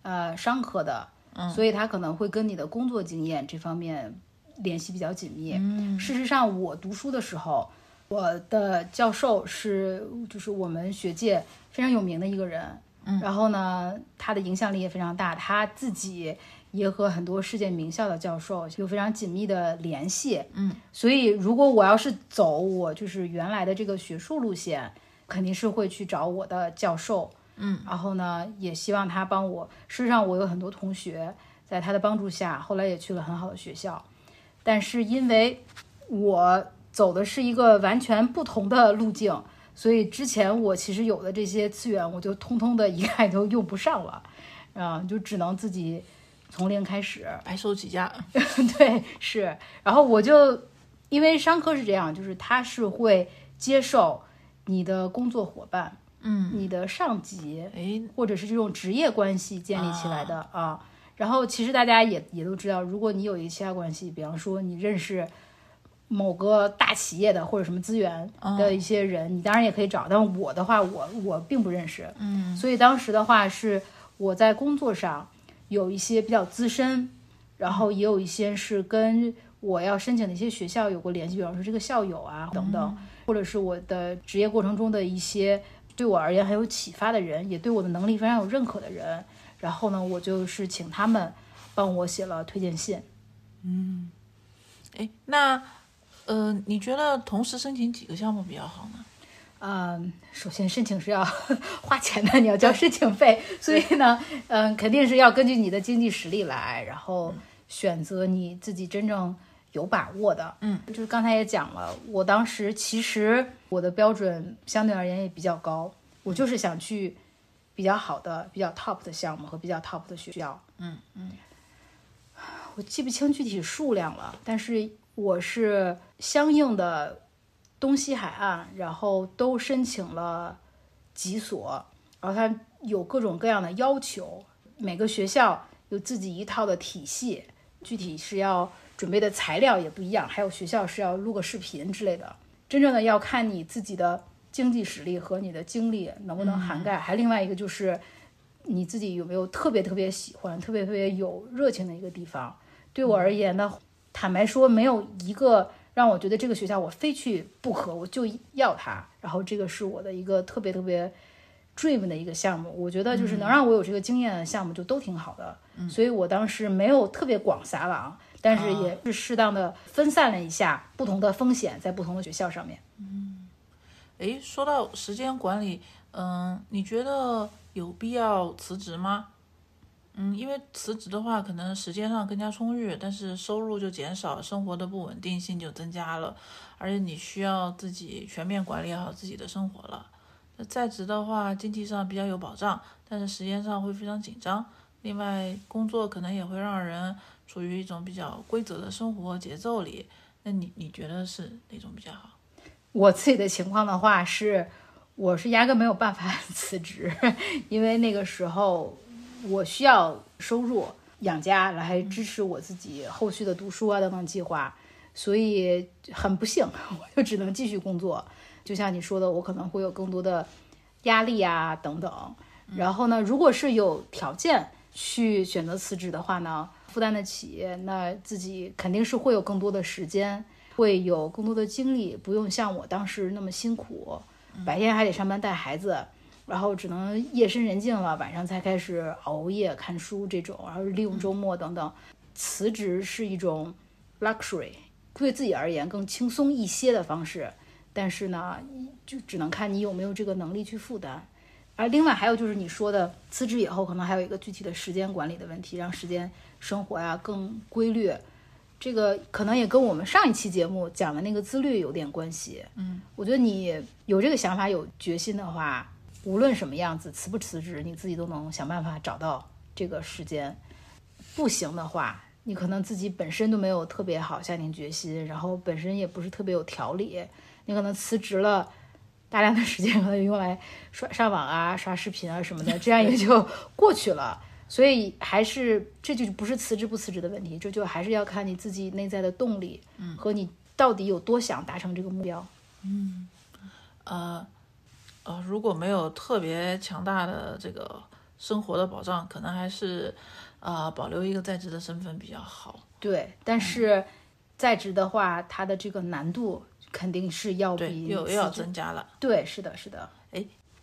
S1: 呃商科的，所以他可能会跟你的工作经验这方面联系比较紧密。嗯事实上，我读书的时候，我的教授是就是我们学界非常有名的一个人。嗯然后呢，他的影响力也非常大，他自己也和很多世界名校的教授有非常紧密的联系。
S2: 嗯，
S1: 所以如果我要是走我就是原来的这个学术路线，肯定是会去找我的教授。
S2: 嗯，
S1: 然后呢，也希望他帮我。事实上，我有很多同学在他的帮助下，后来也去了很好的学校。但是因为我走的是一个完全不同的路径，所以之前我其实有的这些资源，我就通通的 *laughs* 一概都用不上了，啊，就只能自己从零开始。
S2: 白手起家，*laughs*
S1: 对，是。然后我就因为商科是这样，就是他是会接受你的工作伙伴、
S2: 嗯，
S1: 你的上级，
S2: 诶，
S1: 或者是这种职业关系建立起来的啊。然后其实大家也也都知道，如果你有一些其他关系，比方说你认识某个大企业的或者什么资源的一些人，你当然也可以找。但我的话，我我并不认识，
S2: 嗯，
S1: 所以当时的话是我在工作上有一些比较资深，然后也有一些是跟我要申请的一些学校有过联系，比方说这个校友啊等等，或者是我的职业过程中的一些对我而言很有启发的人，也对我的能力非常有认可的人。然后呢，我就是请他们帮我写了推荐信。
S2: 嗯诶，那呃，你觉得同时申请几个项目比较好呢？
S1: 嗯，首先申请是要 *laughs* 花钱的，你要交申请费，所以呢，嗯，肯定是要根据你的经济实力来，然后选择你自己真正有把握的。
S2: 嗯，
S1: 就是刚才也讲了，我当时其实我的标准相对而言也比较高，我就是想去比较好的、比较 top 的项目和比较 top 的学校。
S2: 嗯嗯，
S1: 我记不清具体数量了，但是我是相应的东西海岸，然后都申请了几所，然后它有各种各样的要求，每个学校有自己一套的体系，具体是要准备的材料也不一样，还有学校是要录个视频之类的。真正的要看你自己的经济实力和你的精力能不能涵盖，还另外一个就是你自己有没有特别特别喜欢、特别特别有热情的一个地方。对我而言呢，坦白说，没有一个让我觉得这个学校我非去不可，我就要它。然后这个是我的一个特别特别 dream 的一个项目，我觉得就是能让我有这个经验的项目就都挺好的。所以我当时没有特别广撒网，但是也是适当的分散了一下不同的风险在不同的学校上面。
S2: 诶，说到时间管理，嗯，你觉得有必要辞职吗？嗯，因为辞职的话，可能时间上更加充裕，但是收入就减少，生活的不稳定性就增加了，而且你需要自己全面管理好自己的生活了。那在职的话，经济上比较有保障，但是时间上会非常紧张。另外，工作可能也会让人处于一种比较规则的生活节奏里。那你你觉得是哪种比较好？
S1: 我自己的情况的话是，我是压根没有办法 *laughs* 辞职，因为那个时候我需要收入养家来支持我自己后续的读书啊等等计划，所以很不幸，*laughs* 我就只能继续工作。就像你说的，我可能会有更多的压力啊等等。然后呢，如果是有条件去选择辞职的话呢，负担得起，那自己肯定是会有更多的时间。会有更多的精力，不用像我当时那么辛苦，白天还得上班带孩子，然后只能夜深人静了，晚上才开始熬夜看书这种，然后利用周末等等。辞职是一种 luxury，对自己而言更轻松一些的方式，但是呢，就只能看你有没有这个能力去负担。而另外还有就是你说的辞职以后，可能还有一个具体的时间管理的问题，让时间生活呀更规律。这个可能也跟我们上一期节目讲的那个自律有点关系。
S2: 嗯，
S1: 我觉得你有这个想法、有决心的话，无论什么样子，辞不辞职，你自己都能想办法找到这个时间。不行的话，你可能自己本身都没有特别好下定决心，然后本身也不是特别有条理，你可能辞职了，大量的时间可能用来刷上网啊、刷视频啊什么的，这样也就过去了。所以还是这就不是辞职不辞职的问题，这就还是要看你自己内在的动力，嗯，和你到底有多想达成这个目标。
S2: 嗯，呃，呃，如果没有特别强大的这个生活的保障，可能还是呃保留一个在职的身份比较好。
S1: 对，但是在职的话，它的这个难度肯定是要比
S2: 又又要增加了。
S1: 对，是的，是的。
S2: 哎。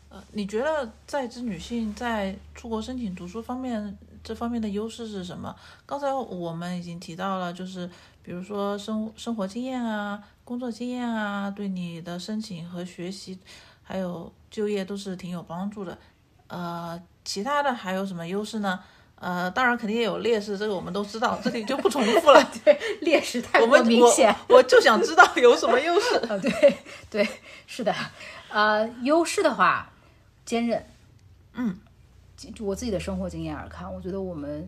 S2: 呃，你觉得在职女性在出国申请读书方面，这方面的优势是什么？刚才我们已经提到了，就是比如说生生活经验啊、工作经验啊，对你的申请和学习，还有就业都是挺有帮助的。呃，其他的还有什么优势呢？呃，当然肯定也有劣势，这个我们都知道，这里就不重复了。*laughs*
S1: 对，劣势太过明显。
S2: 我就想知道有什么优势。
S1: 啊，对对，是的。呃，优势的话。坚韧，
S2: 嗯，
S1: 就我自己的生活经验而看，我觉得我们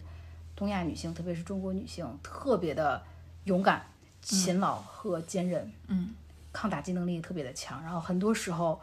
S1: 东亚女性，特别是中国女性，特别的勇敢、勤劳和坚韧，
S2: 嗯，
S1: 抗打击能力特别的强。然后很多时候，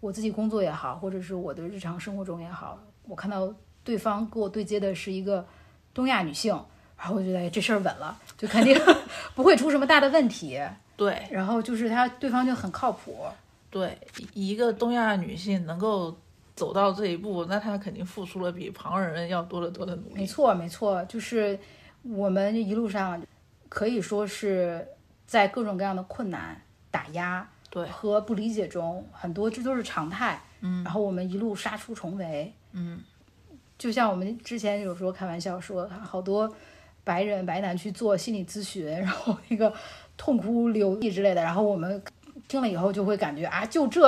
S1: 我自己工作也好，或者是我的日常生活中也好，我看到对方跟我对接的是一个东亚女性，然后我觉得这事儿稳了，就肯定 *laughs* 不会出什么大的问题。
S2: 对，
S1: 然后就是他对方就很靠谱。
S2: 对，一个东亚女性能够。走到这一步，那他肯定付出了比旁人要多得多的努力。
S1: 没错，没错，就是我们一路上可以说是在各种各样的困难、打压
S2: 对
S1: 和不理解中，很多这都是常态。
S2: 嗯，
S1: 然后我们一路杀出重围。
S2: 嗯，
S1: 就像我们之前有时候开玩笑说，好多白人白男去做心理咨询，然后那个痛哭流涕之类的，然后我们。听了以后就会感觉啊，就这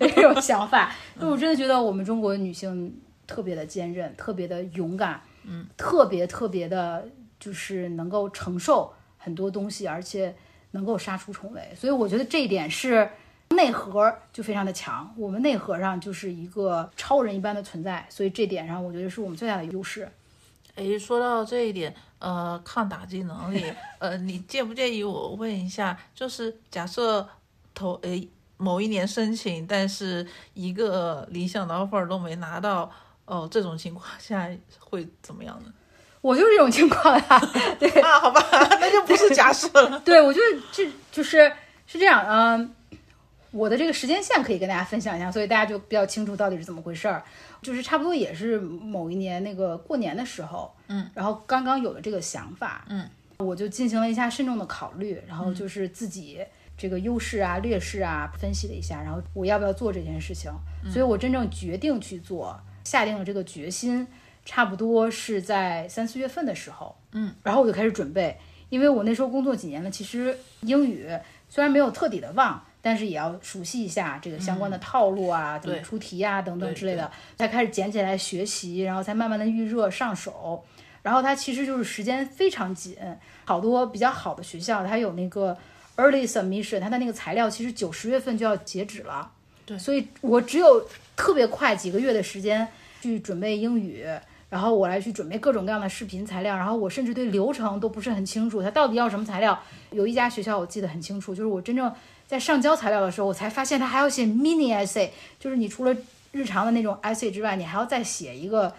S1: 那种想法。那我真的觉得我们中国女性特别的坚韧，特别的勇敢，
S2: 嗯，
S1: 特别特别的，就是能够承受很多东西，而且能够杀出重围。所以我觉得这一点是内核就非常的强，我们内核上就是一个超人一般的存在。所以这点上，我觉得是我们最大的优势。
S2: 诶，说到这一点，呃，抗打击能力，呃，你介不介意我问一下？就是假设。投诶，某一年申请，但是一个理想的 offer 都没拿到，哦，这种情况下会怎么样呢？
S1: 我就是这种情况呀，对
S2: 啊，好吧，那就不是假设了。*laughs*
S1: 对，我就是这就是是这样，嗯，我的这个时间线可以跟大家分享一下，所以大家就比较清楚到底是怎么回事儿。就是差不多也是某一年那个过年的时候，
S2: 嗯，
S1: 然后刚刚有了这个想法，
S2: 嗯，
S1: 我就进行了一下慎重的考虑，然后就是自己。这个优势啊、劣势啊，分析了一下，然后我要不要做这件事情？所以我真正决定去做，下定了这个决心，差不多是在三四月份的时候，
S2: 嗯，
S1: 然后我就开始准备，因因为我那时候工作几年了，其实英语虽然没有彻底的忘，但是也要熟悉一下这个相关的套路啊，怎么出题啊等等之类的，才开始捡起来学习，然后才慢慢的预热上手。然后它其实就是时间非常紧，好多比较好的学校它有那个 early submission，它的那个材料其实九十月份就要截止了。
S2: 对
S1: 所以我只有特别快几个月的时间去准备英语，然后我来去准备各种各样的视频材料，然后我甚至对流程都不是很清楚，它到底要什么材料。有一家学校我记得很清楚，就是我真正在上交材料的时候，我才发现它还要写 mini essay，就是你除了日常的那种 essay 之外，你还要再写一个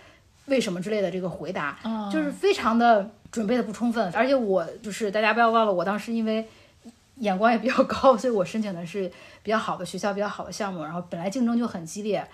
S1: 为什么之类的这个回答，就是非常的准备的不充分。而且我就是大家不要忘了，我当时因为眼光也比较高，所以我申请的是比较好的学校、比较好的项目，然后本来竞争就很激烈，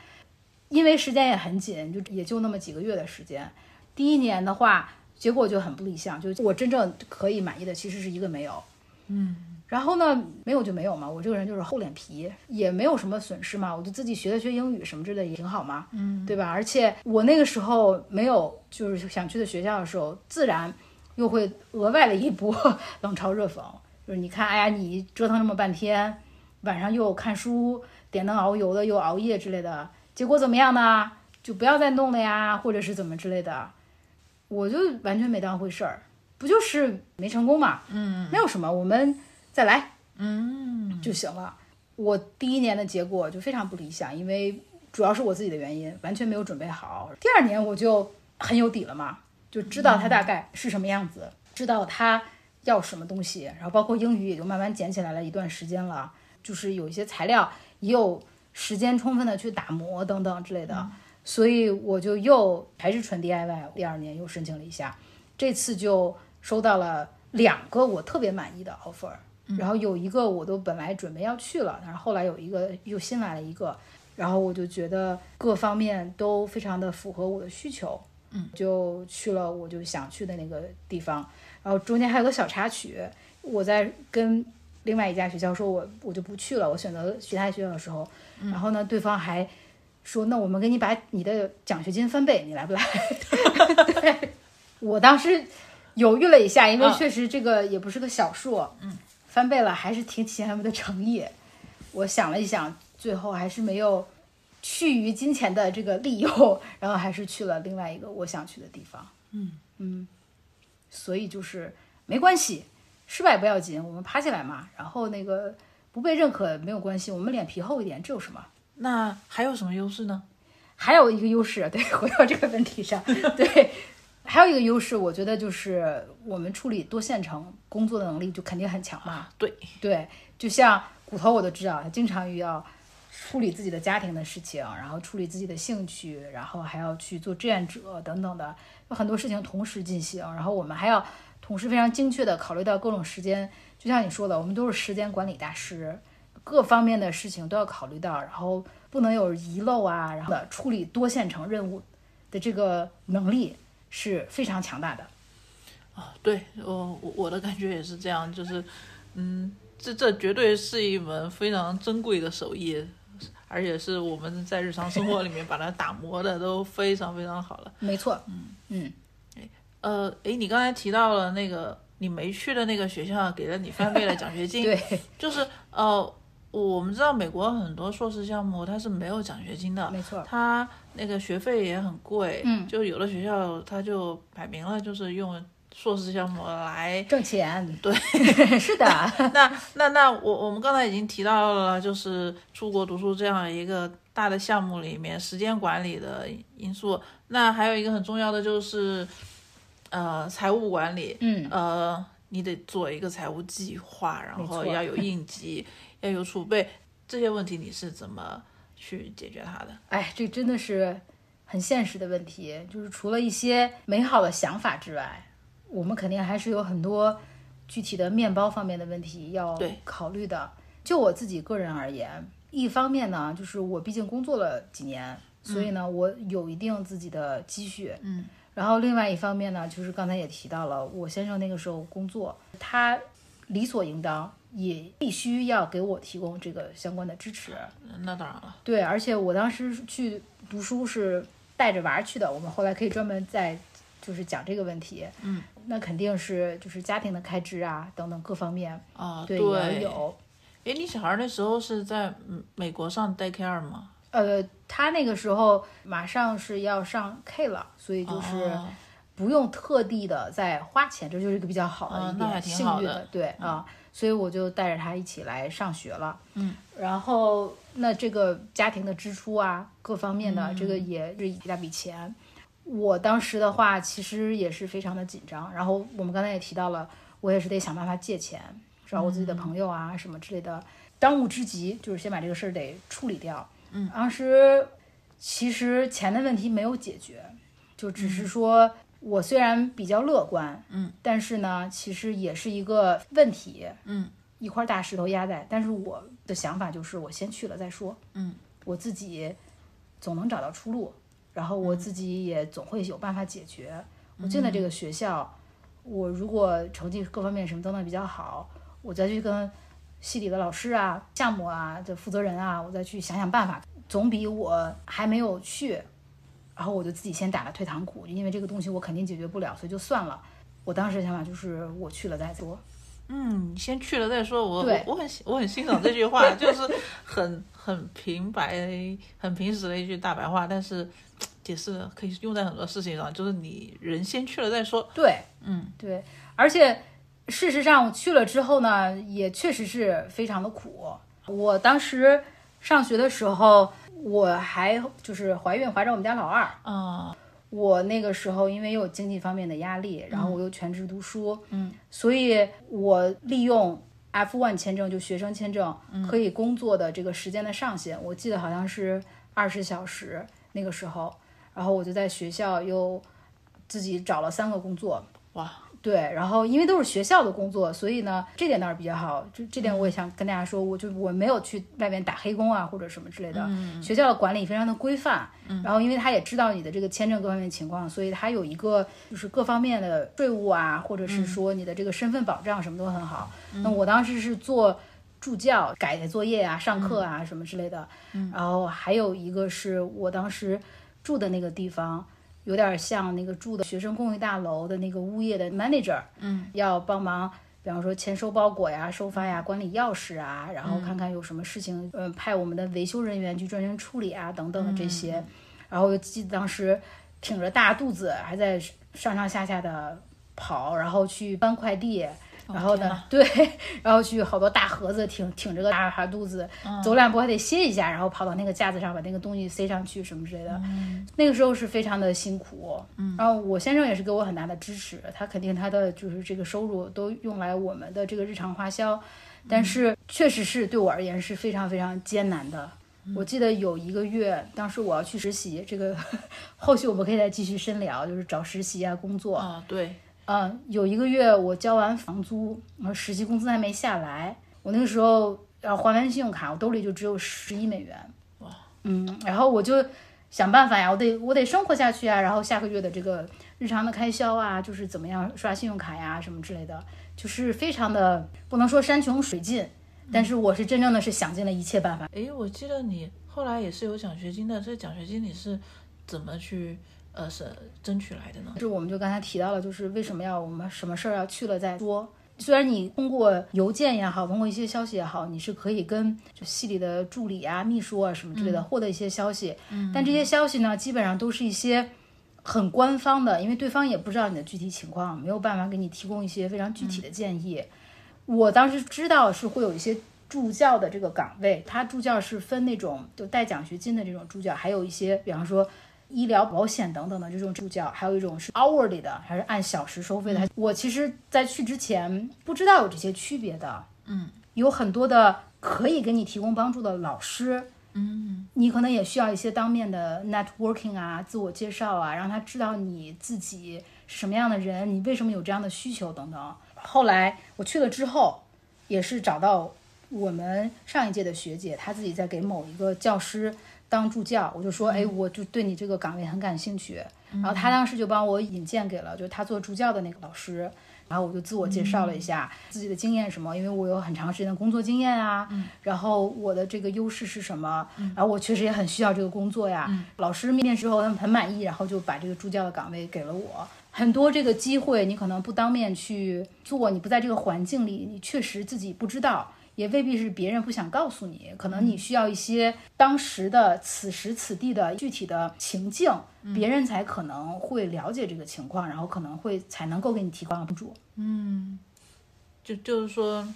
S1: 因为时间也很紧，就也就那么几个月的时间。第一年的话，结果就很不理想，就我真正可以满意的其实是一个没有。嗯然后呢，没有就没有嘛，我这个人就是厚脸皮，也没有什么损失嘛，我就自己学了学英语什么之类的也挺好嘛，嗯，对吧？而且我那个时候没有就是想去的学校的时候，自然又会额外的一波 *laughs* 冷嘲热讽，就是你看，哎呀，你折腾这么半天，晚上又看书，点灯熬油的又熬夜之类的，结果怎么样呢？就不要再弄了呀，或者是怎么之类的，我就完全没当回事儿，不就是没成功嘛？嗯，没有什么，我们再来，嗯，就行了。我第一年的结果就非常不理想，因为主要是我自己的原因，完全没有准备好。第二年我就很有底了嘛，就知道它大概是什么样子，知道它要什么东西，然后包括英语也就慢慢捡起来了一段时间了，就是有一些材料也有时间充分的去打磨等等之类的，所以我就又还是纯 DIY，第二年又申请了一下，这次就收到了两个我特别满意的 offer。然后有一个我都本来准备要去了，但是后来有一个又新来了一个，然后我就觉得各方面都非常的符合我的需求，嗯，就去了我就想去的那个地方。然后中间还有个小插曲，我在跟另外一家学校说我我就不去了，我选择其他学校的时候，然后呢对方还说那我们给你把你的奖学金翻倍，你来不来？*laughs* 对，我当时犹豫了一下，因为
S2: 嗯
S1: 确实这个也不是个小数，嗯，翻倍了还是挺体现他们的诚意。我想了一想，最后还是没有去于金钱的这个利诱，然后还是去了另外一个我想去的地方。嗯嗯，所以就是没关系，失败不要紧，我们爬起来嘛。然后那个不被认可没有关系，我们脸皮厚一点，这有什么？
S2: 那还有什么优势呢？
S1: 还有一个优势，*laughs* 对，回到这个问题上，*laughs* 对，还有一个优势，我觉得就是我们处理多线程工作的能力就肯定很强嘛。
S2: 对，
S1: 对，就像骨头我都知道，他经常要处理自己的家庭的事情，然后处理自己的兴趣，然后还要去做志愿者等等的，有很多事情同时进行，然后我们还要同时非常精确的考虑到各种时间，就像你说的，我们都是时间管理大师，各方面的事情都要考虑到，然后不能有遗漏啊，然后的处理多线程任务的这个能力是非常强大的。
S2: 啊，对我我的感觉也是这样，就是，嗯，这这绝对是一门非常珍贵的手艺，而且是我们在日常生活里面把它打磨的都非常非常好了。
S1: 没错，嗯嗯
S2: 呃，诶，你刚才提到了那个你没去的那个学校给了你翻倍的奖学金，*laughs*
S1: 对，
S2: 就是呃，我们知道美国很多硕士项目它是没有奖学金的，
S1: 没错，
S2: 它那个学费也很贵，
S1: 嗯
S2: 就有的学校它就摆明了就是用硕士项目来
S1: 挣钱，
S2: 对，*laughs*
S1: 是的，*laughs*
S2: 那那那我我们刚才已经提到了，就是出国读书这样一个大的项目里面，时间管理的因素。那还有一个很重要的就是，呃，财务管理。
S1: 嗯，
S2: 呃，你得做一个财务计划，然后要有应急，*laughs* 要有储备，这些问题你是怎么去解决它的？
S1: 哎，这真的是很现实的问题。就是除了一些美好的想法之外，我们肯定还是有很多具体的面包方面的问题要考虑的。就我自己个人而言，一方面呢，就是我毕竟工作了几年，所以呢，我有一定自己的积蓄。
S2: 嗯。
S1: 然后另外一方面呢，就是刚才也提到了，我先生那个时候工作，他理所应当也必须要给我提供这个相关的支持。
S2: 那当然了，
S1: 对，而且我当时去读书是带着娃儿去的，我们后来可以专门再就是讲这个问题。
S2: 嗯，
S1: 那肯定是就是家庭的开支啊等等各方面，
S2: 啊，
S1: 对也有。
S2: 哎，你小孩那时候是在嗯美国上 daycare 吗？
S1: 呃，他那个时候马上是要上 K 了，所以就是
S2: 哦
S1: 不用特地的再花钱，这就是一个比较好的一点
S2: 还挺
S1: 幸运
S2: 的
S1: 对啊，所以我就带着他一起来上学了。
S2: 嗯，
S1: 然后那这个家庭的支出啊，各方面的、这个
S2: 嗯
S1: 也是一大笔钱。我当时的话，其实也是非常的紧张。然后我们刚才也提到了，我也是得想办法借钱，找我自己
S2: 嗯
S1: 的朋友啊、什么之类的。当务之急就是先把这个事儿得处理掉。
S2: 嗯，
S1: 当时其实钱的问题没有解决，就只是说我虽然比较乐观，
S2: 嗯，
S1: 但是呢，其实也是一个问题，
S2: 嗯，
S1: 一块大石头压在。但是我的想法就是，我先去了再说，
S2: 嗯，
S1: 我自己总能找到出路，然后我自己也总会有办法解决。我进了这个学校，我如果成绩各方面什么都能比较好，我再去跟系里的老师啊、项目啊的负责人啊，我再去想想办法，总比我还没有去，然后我就自己先打了退堂鼓，因为这个东西我肯定解决不了，所以就算了。我当时的想法就是，我去了再说。
S2: 嗯，先去了再说。我我我很我很欣赏这句话，就是很很平白、很平实的一句大白话，但是解释可以用在很多事情上，就是你人先去了再说。
S1: 对，
S2: 嗯，
S1: 对，而且事实上我去了之后呢，也确实是非常的苦。我当时上学的时候，我还就是怀孕怀着我们家老二，
S2: 啊、
S1: 我那个时候因为有经济方面的压力，然后我又全职读书，
S2: 嗯，
S1: 所以我利用 F1 签证就学生签证
S2: 嗯。
S1: 可以工作的这个时间的上限，我记得好像是二十小时那个时候，然后我就在学校又自己找了三个工作，
S2: 哇，
S1: 对，然后因为都是学校的工作，所以呢，这点倒是比较好。就这点我也想跟大家说，我就我没有去外面打黑工啊或者什么之类的。学校的管理非常的规范，然后因为他也知道你的这个签证各方面情况，所以他有一个就是各方面的税务啊，或者是说你的这个身份保障什么都很好。那我当时是做。助教改作业啊、上课啊什么之类的，然后还有一个是我当时住的那个地方，有点像那个住的学生公寓大楼的那个物业的 manager，
S2: 嗯，
S1: 要帮忙，比方说签收包裹呀、收发呀、管理钥匙啊，然后看看有什么事情，呃，派我们的维修人员去专人处理啊，等等的这些。然后我记得当时挺着大肚子，还在上上下下的跑，然后去搬快递。然后呢，对，然后去好多大盒子，挺挺着个大孩肚子，走两步还得歇一下，然后跑到那个架子上把那个东西塞上去什么之类的。那个时候是非常的辛苦，嗯，然后我先生也是给我很大的支持，他肯定他的就是这个收入都用来我们的这个日常花销，但是确实是对我而言是非常非常艰难的。我记得有一个月，当时我要去实习，这个 *laughs* 后续我们可以再继续深聊，就是找实习啊工作，
S2: 啊，对，
S1: 嗯，有一个月我交完房租，然后实习工资还没下来，我那个时候要还完信用卡，我兜里就只有十一美元。
S2: 哇，
S1: 嗯，然后我就想办法呀，我得我得生活下去啊，然后下个月的这个日常的开销啊，就是怎么样刷信用卡呀什么之类的，就是非常的不能说山穷水尽，但是我是真正的是想尽了一切办法。
S2: 诶，我记得你后来也是有奖学金的，这奖学金你是怎么去呃是争取来的呢？
S1: 就是我们就刚才提到了，就是为什么要我们什么事儿要去了再说。虽然你通过邮件也好，通过一些消息也好，你是可以跟就系里的助理啊、秘书啊什么之类的获得一些消息，但这些消息呢，基本上都是一些很官方的，因为对方也不知道你的具体情况，没有办法给你提供一些非常具体的建议。我当时知道是会有一些助教的这个岗位，他助教是分那种就带奖学金的这种助教，还有一些比方说医疗保险等等的这种助教，还有一种是 hourly 的，还是按小时收费的。我其实，在去之前不知道有这些区别的。
S2: 嗯，
S1: 有很多的可以给你提供帮助的老师。
S2: 嗯
S1: 你可能也需要一些当面的 networking 啊，自我介绍啊，让他知道你自己是什么样的人，你为什么有这样的需求等等。后来我去了之后，也是找到我们上一届的学姐，她自己在给某一个教师当助教，我就说，哎，我就对你这个岗位很感兴趣。然后他当时就帮我引荐给了，就是他做助教的那个老师。然后我就自我介绍了一下、自己的经验什么，因为我有很长时间的工作经验啊，然后我的这个优势是什么，然后我确实也很需要这个工作呀。老师面试之后他们很满意，然后就把这个助教的岗位给了我。很很多这个机会你可能不当面去做，你不在这个环境里，你确实自己不知道。也未必是别人不想告诉你，可能你需要一些当时的此时此地的具体的情境，别人才可能会了解这个情况，然后可能会才能够给你提供帮助。
S2: 嗯，就就是说，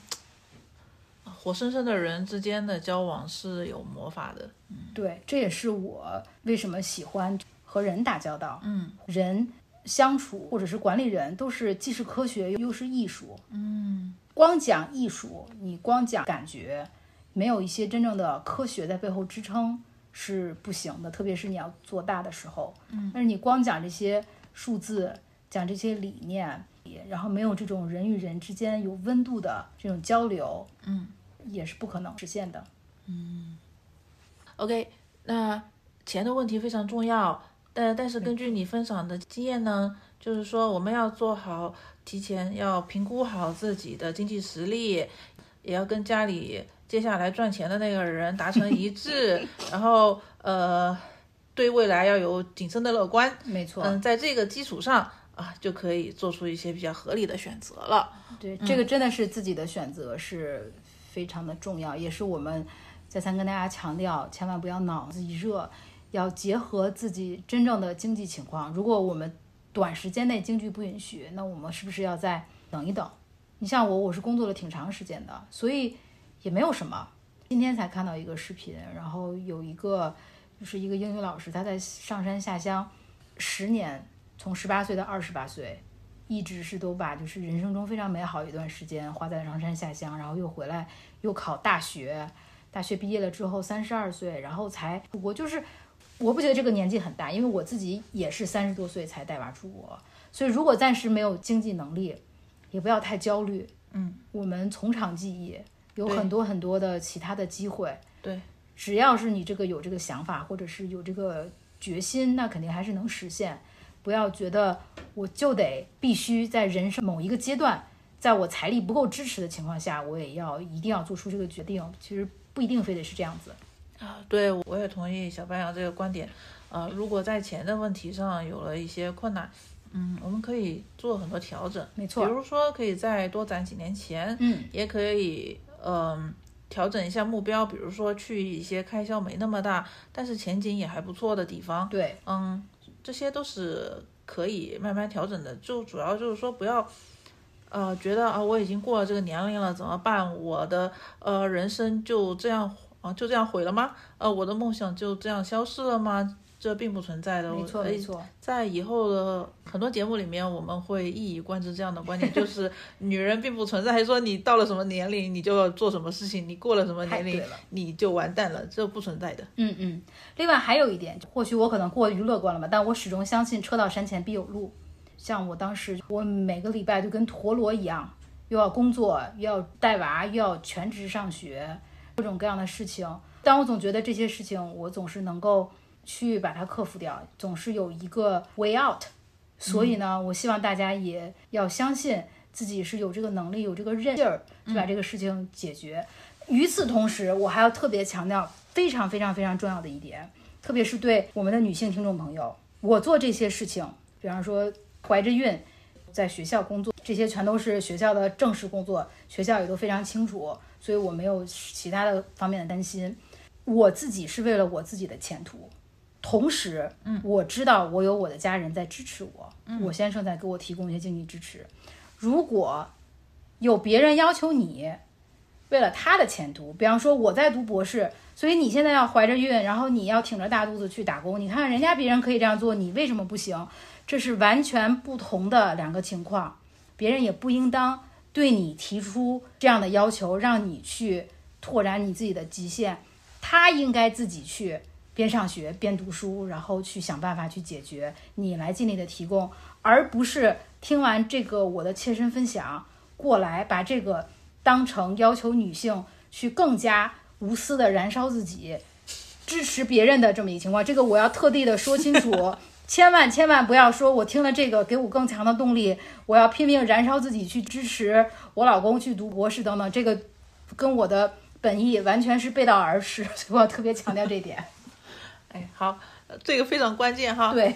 S2: 活生生的人之间的交往是有魔法的。嗯，
S1: 对，这也是我为什么喜欢和人打交道。
S2: 嗯，
S1: 人相处或者是管理人，都是既是科学又是艺术。
S2: 嗯。
S1: 光讲艺术，你光讲感觉，没有一些真正的科学在背后支撑是不行的。特别是你要做大的时候，
S2: 嗯，
S1: 但是你光讲这些数字，讲这些理念，然后没有这种人与人之间有温度的这种交流，
S2: 嗯，
S1: 也是不可能实现的。
S2: 嗯，OK，那钱的问题非常重要，但但是根据你分享的经验呢，就是说我们要做好。提前要评估好自己的经济实力，也要跟家里接下来赚钱的那个人达成一致，*laughs* 然后呃，对未来要有谨慎的乐观。
S1: 没错，
S2: 嗯，在这个基础上啊，就可以做出一些比较合理的选择了。
S1: 对，这个真的是自己的选择是非常的重要，也是我们再三跟大家强调，千万不要脑子一热，要结合自己真正的经济情况。如果我们短时间内经济不允许，那我们是不是要再等一等？你像我，我是工作了挺长时间的，所以也没有什么。今天才看到一个视频，然后有一个就是一个英语老师，他在上山下乡十年，从十八岁到二十八岁，一直是都把就是人生中非常美好一段时间花在上山下乡，然后又回来又考大学，大学毕业了之后三十二岁，然后才出国，就是。我不觉得这个年纪很大，因为我自己也是三十多岁才带娃出国，所以如果暂时没有经济能力，也不要太焦虑。
S2: 嗯，
S1: 我们从长计议，有很多很多的其他的机会。
S2: 对，
S1: 只要是你这个有这个想法，或者是有这个决心，那肯定还是能实现。不要觉得我就得必须在人生某一个阶段，在我财力不够支持的情况下，我也要一定要做出这个决定。其实不一定非得是这样子。
S2: 啊，对，我也同意小白羊这个观点。呃，如果在钱的问题上有了一些困难，嗯，我们可以做很多调整，
S1: 没错。
S2: 比如说，可以再多攒几年钱，
S1: 嗯，
S2: 也可以，嗯，调整一下目标，比如说去一些开销没那么大，但是前景也还不错的地方。
S1: 对，
S2: 嗯，这些都是可以慢慢调整的。就主要就是说，不要，呃，觉得啊，我已经过了这个年龄了，怎么办？我的呃人生就这样。啊，就这样毁了吗？呃，我的梦想就这样消失了吗？这并不存在的。
S1: 没错，没错。
S2: 在以后的很多节目里面，我们会一以贯之这样的观点，就是 *laughs* 女人并不存在，还说你到了什么年龄你就要做什么事情，你过了什么年龄你就完蛋了，这不存在的。
S1: 嗯嗯。另外还有一点，或许我可能过于乐观了吧，但我始终相信车到山前必有路。像我当时，我每个礼拜就跟陀螺一样，又要工作，又要带娃，又要全职上学。各种各样的事情，但我总觉得这些事情我总是能够去把它克服掉，总是有一个 way out。所以呢，我希望大家也要相信自己是有这个能力、有这个韧劲儿去把这个事情解决。与此同时，我还要特别强调非常非常非常重要的一点，特别是对我们的女性听众朋友，我做这些事情，比方说怀着孕，在学校工作，这些全都是学校的正式工作，学校也都非常清楚。所以我没有其他的方面的担心，我自己是为了我自己的前途，同时，
S2: 嗯，
S1: 我知道我有我的家人在支持我，
S2: 嗯，
S1: 我先生在给我提供一些经济支持。如果有别人要求你为了他的前途，比方说我在读博士，所以你现在要怀着孕，然后你要挺着大肚子去打工，你看人家别人可以这样做，你为什么不行？这是完全不同的两个情况，别人也不应当。对你提出这样的要求，让你去拓展你自己的极限，他应该自己去边上学边读书，然后去想办法去解决，你来尽力的提供，而不是听完这个我的切身分享过来，把这个当成要求女性去更加无私的燃烧自己，支持别人的这么一个情况。这个我要特地的说清楚。千万千万不要说，我听了这个给我更强的动力，我要拼命燃烧自己去支持我老公去读博士等等，这个跟我的本意完全是背道而驰，所以我要特别强调这点。
S2: 哎，好，这个非常关键哈。
S1: 对，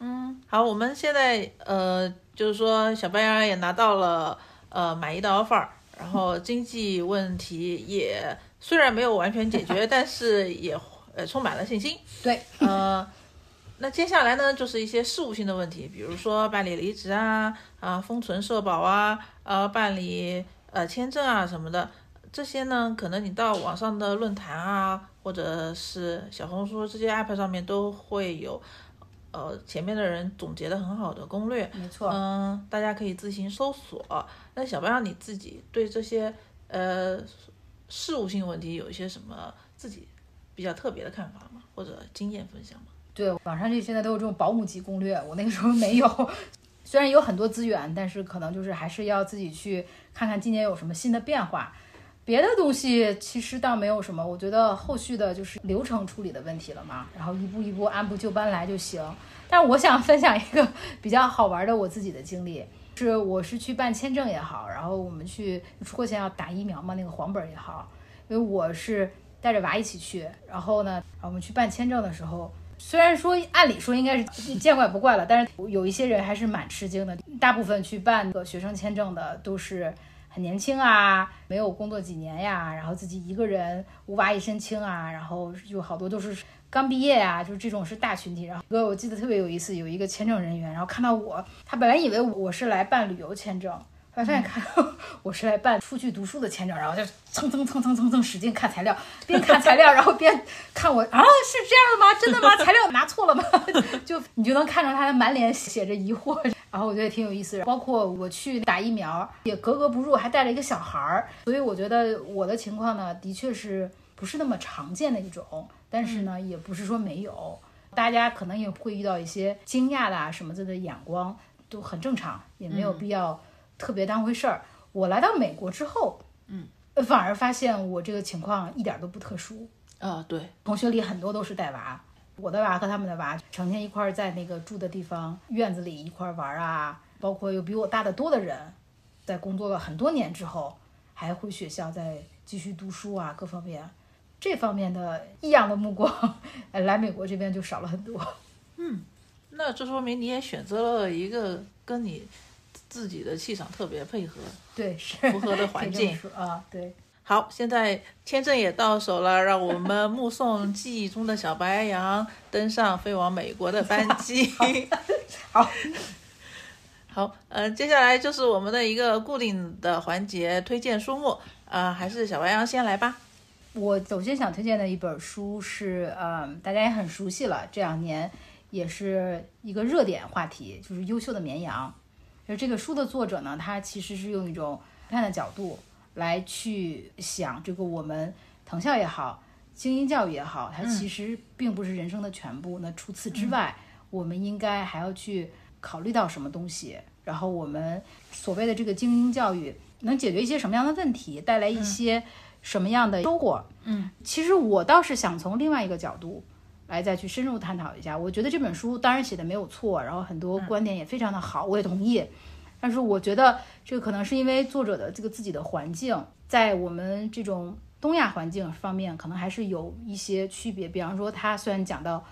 S2: 嗯，好，我们现在呃，就是说小白羊也拿到了呃满意的 offer，然后经济问题也虽然没有完全解决，*laughs* 但是也呃充满了信心。
S1: 对，
S2: 呃，那接下来呢，就是一些事务性的问题，比如说办理离职啊，啊，封存社保啊，呃，办理呃签证啊什么的，这些呢，可能你到网上的论坛啊，或者是小红书这些 app 上面都会有。呃，前面的人总结的很好的攻略，
S1: 没错，
S2: 嗯，大家可以自行搜索。那小白让你自己对这些呃事务性问题有一些什么自己比较特别的看法吗？或者经验分享吗？
S1: 对，网上这现在都有这种保姆级攻略，我那个时候没有。*laughs* 虽然有很多资源，但是可能就是还是要自己去看看今年有什么新的变化。别的东西其实倒没有什么，我觉得后续的就是流程处理的问题了嘛，然后一步一步按部就班来就行。但我想分享一个比较好玩的我自己的经历，是我是去办签证也好，然后我们去出国前要打疫苗嘛，那个黄本也好，因为我是带着娃一起去，然后呢，我们去办签证的时候，虽然说按理说应该是见怪不怪了，但是有一些人还是蛮吃惊的，大部分去办个学生签证的都是。很年轻啊，没有工作几年呀，然后自己一个人无娃一身轻啊，然后有好多都是刚毕业呀，就是这种是大群体。然后哥，我记得特别有意思，有一个签证人员，然后看到我，他本来以为我是来办旅游签证。发现看我是来办出去读书的签证，然后就蹭蹭蹭蹭蹭蹭使劲看材料，边看材料，然后边看我啊，是这样的吗？真的吗？材料拿错了吗？*laughs* 就你就能看着他满脸写着疑惑，*laughs* 然后我觉得挺有意思。包括我去打疫苗也格格不入，还带了一个小孩儿，所以我觉得我的情况呢，的确是不是那么常见的一种，但是呢，也不是说没有，大家可能也会遇到一些惊讶的啊什么的的眼光，都很正常，也没有必要。特别当回事儿。我来到美国之后，
S2: 嗯，
S1: 反而发现我这个情况一点都不特殊。
S2: 啊，对，
S1: 同学里很多都是带娃，我的娃和他们的娃成天一块儿在那个住的地方院子里一块儿玩啊，包括有比我大得多的人，在工作了很多年之后还回学校再继续读书啊，各方面这方面的异样的目光，来美国这边就少了很多。
S2: 嗯，那这说明你也选择了一个跟你。自己的气场特别配合，
S1: 对，是
S2: 符合的环境
S1: 啊，对。
S2: 好，现在签证也到手了，让我们目送记忆中的小白羊登上飞往美国的班机。*laughs* *laughs*
S1: 好，
S2: 好，嗯，接下来就是我们的一个固定的环节，推荐书目。啊，还是小白羊先来吧。
S1: 我首先想推荐的一本书是，嗯，大家也很熟悉了，这两年也是一个热点话题，就是《优秀的绵羊》。就这个书的作者呢，他其实是用一种批判的角度来去想这个我们藤校也好，精英教育也好，它其实并不是人生的全部。那除此之外，我们应该还要去考虑到什么东西？然后我们所谓的这个精英教育能解决一些什么样的问题，带来一些什么样的收获？
S2: 嗯，
S1: 其实我倒是想从另外一个角度。来再去深入探讨一下，我觉得这本书当然写的没有错，然后很多观点也非常的好，我也同意。但是我觉得这个可能是因为作者的这个自己的环境，在我们这种东亚环境方面，可能还是有一些区别。比方说，他虽然讲到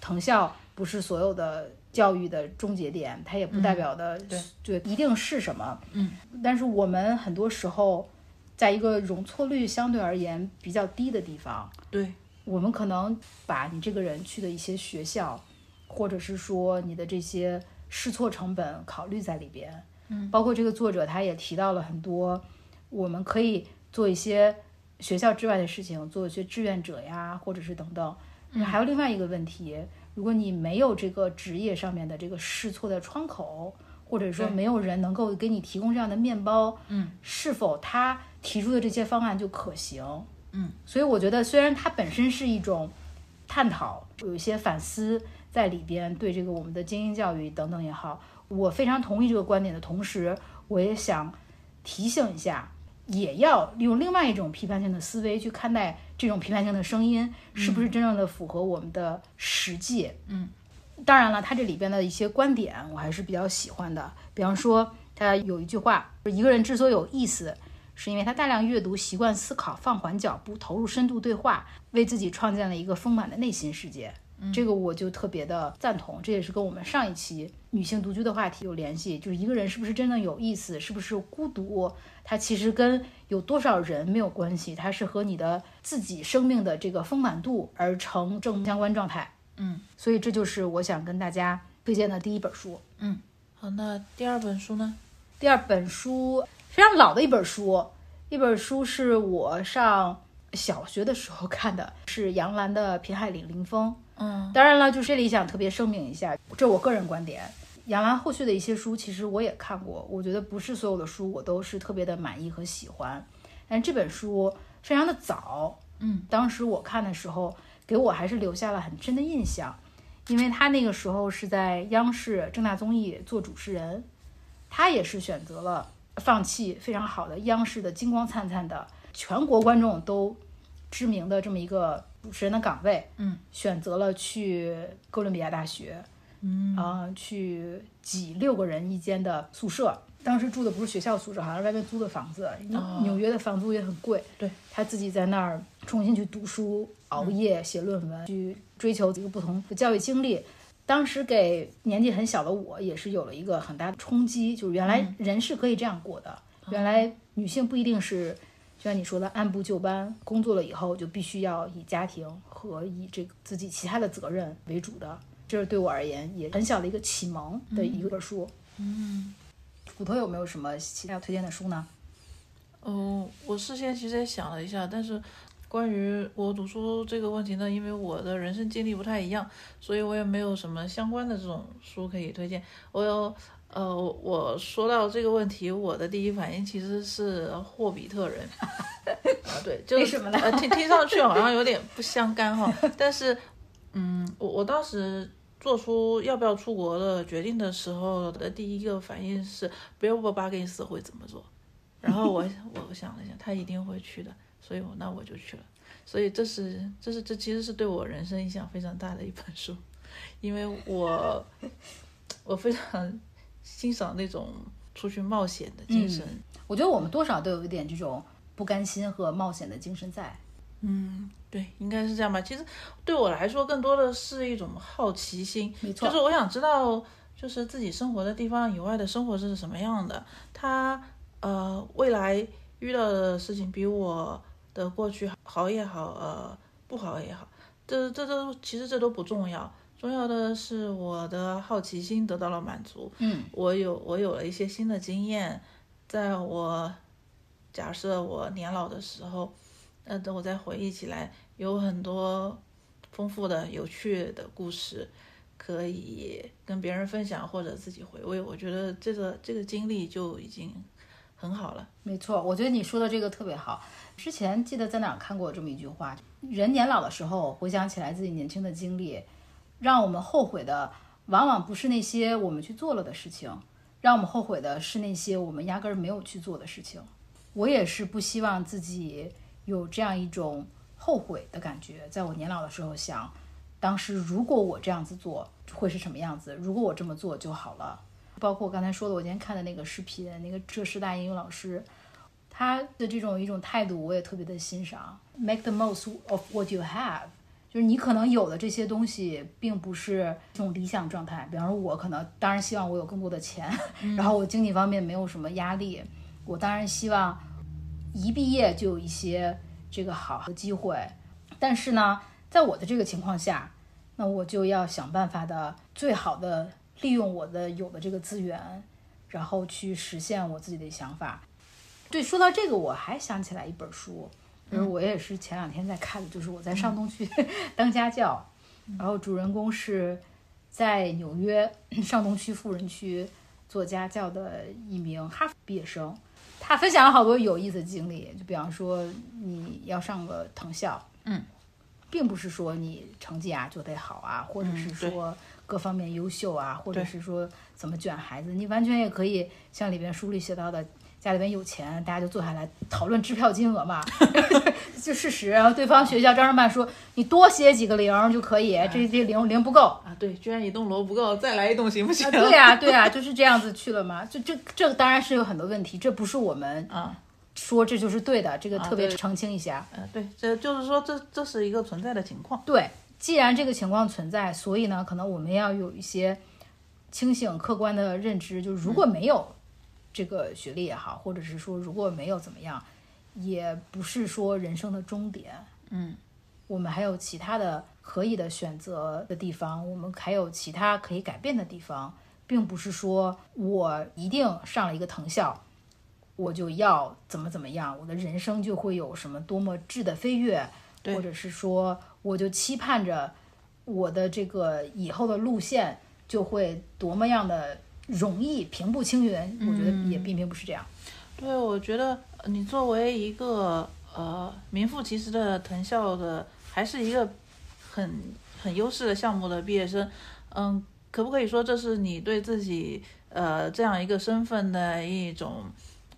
S1: 藤校不是所有的教育的终结点，它也不代表的
S2: 对
S1: 一定是什么。
S2: 嗯，
S1: 但是我们很多时候在一个容错率相对而言比较低的地方，
S2: 对。
S1: 我们可能把你这个人去的一些学校，或者是说你的这些试错成本考虑在里边，
S2: 嗯，
S1: 包括这个作者他也提到了很多，我们可以做一些学校之外的事情，做一些志愿者呀，或者是等等。还有另外一个问题，如果你没有这个职业上面的这个试错的窗口，或者说没有人能够给你提供这样的面包，
S2: 嗯，
S1: 是否他提出的这些方案就可行？
S2: 嗯，
S1: 所以我觉得，虽然它本身是一种探讨，有一些反思在里边，对这个我们的精英教育等等也好，我非常同意这个观点的同时，我也想提醒一下，也要用另外一种批判性的思维去看待这种批判性的声音，是不是真正的符合我们的实际？
S2: 嗯，
S1: 当然了，他这里边的一些观点我还是比较喜欢的，比方说他有一句话，一个人之所以有意思。是因为他大量阅读、习惯思考、放缓脚步、投入深度对话，为自己创建了一个丰满的内心世界。这个我就特别的赞同，这也是跟我们上一期女性独居的话题有联系，就是一个人是不是真的有意思，是不是孤独，它其实跟有多少人没有关系，它是和你的自己生命的这个丰满度而成正相关状态。
S2: 嗯，
S1: 所以这就是我想跟大家推荐的第一本书。
S2: 嗯，好，那第二本书呢？
S1: 第二本书非常老的一本书，一本书是我上小学的时候看的，是杨澜的《平海岭林风》。
S2: 嗯，
S1: 当然了，就这里想特别声明一下，这我个人观点。杨澜后续的一些书，其实我也看过，我觉得不是所有的书我都是特别的满意和喜欢。但这本书非常的早，
S2: 嗯，
S1: 当时我看的时候，给我还是留下了很深的印象，因为他那个时候是在央视正大综艺做主持人，他也是选择了放弃非常好的央视的金光灿灿的全国观众都知名的这么一个主持人的岗位，
S2: 嗯，
S1: 选择了去哥伦比亚大学，
S2: 嗯
S1: 啊、去挤六个人一间的宿舍。当时住的不是学校宿舍，好像是外面租的房子。纽
S2: 哦
S1: 纽约的房租也很贵。
S2: 对，
S1: 他自己在那儿重新去读书、熬夜、写论文，去追求一个不同的教育经历。当时给年纪很小的我，也是有了一个很大的冲击，就是原来人是可以这样过的。原来女性不一定是，就像你说的按部就班，工作了以后就必须要以家庭和以这个自己其他的责任为主的。这是对我而言也很小的一个启蒙的一本书。
S2: 嗯，
S1: 骨头有没有什么其他要推荐的书呢？
S2: 嗯，我事先其实也想了一下，但是关于我读书这个问题呢，因为我的人生经历不太一样，所以我也没有什么相关的这种书可以推荐。我有，呃，我说到这个问题，我的第一反应其实是《霍比特人 *laughs*》啊，对，就
S1: 什么呢
S2: 呃，听听上去好像有点不相干哈，*laughs* 但是，嗯，我我当时。做出要不要出国的决定的时候的第一个反应是，比尔博巴金斯会怎么做？然后我我想了想，他一定会去的，所以我那我就去了。所以这是这是这其实是对我人生影响非常大的一本书，因为我 *laughs* 我非常欣赏那种出去冒险的精神。
S1: 我觉得我们多少都有一点这种不甘心和冒险的精神在。
S2: 嗯，对，应该是这样吧。其实对我来说，更多的是一种好奇心，
S1: 没错
S2: 就是我想知道，就是自己生活的地方以外的生活是什么样的。他呃，未来遇到的事情比我的过去好也好，呃，不好也好，这这都其实这都不重要。重要的是我的好奇心得到了满足，
S1: 嗯
S2: 我有我有了一些新的经验，在我假设我年老的时候，呃，等我再回忆起来，有很多丰富的、有趣的故事可以跟别人分享或者自己回味。我觉得这个这个经历就已经很好了。
S1: 没错，我觉得你说的这个特别好。之前记得在哪儿看过这么一句话：人年老的时候，回想起来自己年轻的经历，让我们后悔的往往不是那些我们去做了的事情，让我们后悔的是那些我们压根儿没有去做的事情。我也是不希望自己有这样一种后悔的感觉，在我年老的时候想，当时如果我这样子做会是什么样子？如果我这么做就好了。包括我刚才说的，我今天看的那个视频，那个浙师大英语老师，他的这种一种态度，我也特别的欣赏。Make the most of what you have，就是你可能有的这些东西，并不是这种理想状态。比方说，我可能当然希望我有更多的钱，然后我经济方面没有什么压力，我当然希望一毕业就有一些这个好的机会。但是呢，在我的这个情况下，那我就要想办法的最好的利用我的有的这个资源，然后去实现我自己的想法。对，说到这个，我还想起来一本书，就是我也是前两天在看的，就是我在上东区 *laughs* 当家教，然后主人公是在纽约上东区富人区做家教的一名哈佛毕业生。他分享了好多有意思的经历，就比方说你要上个藤校，
S2: 嗯，
S1: 并不是说你成绩啊就得好啊，或者是说各方面优秀啊，或者是说怎么卷孩子，你完全也可以像里边书里写到的，家里边有钱，大家就坐下来讨论支票金额嘛，*laughs* 就事实。然后对方学校招生办说你多写几个零就可以，这这零零不够，
S2: 啊，对，居然一栋楼不够，再来一栋行不行？
S1: 啊，对呀、对呀、就是这样子去了嘛。就这这当然是有很多问题，这不是我们
S2: 啊，
S1: 说这就是对的，这个特别澄清一下。
S2: 呃，对，这就是说这这是一个存在的情况。
S1: 对，既然这个情况存在，所以呢，可能我们要有一些清醒、客观的认知，就是如果没有这个学历也好，或者是说如果没有怎么样，也不是说人生的终点。
S2: 嗯，
S1: 我们还有其他的可以的选择的地方，我们还有其他可以改变的地方，并不是说我一定上了一个藤校，我就要怎么怎么样，我的人生就会有什么多么质的飞跃，或者是说我就期盼着我的这个以后的路线就会多么样的容易平步青云。我觉得也并并不是这样。
S2: 对，我觉得呃你作为一个呃名副其实的藤校的，还是一个很很优势的项目的毕业生，嗯，可不可以说这是你对自己呃这样一个身份的一种，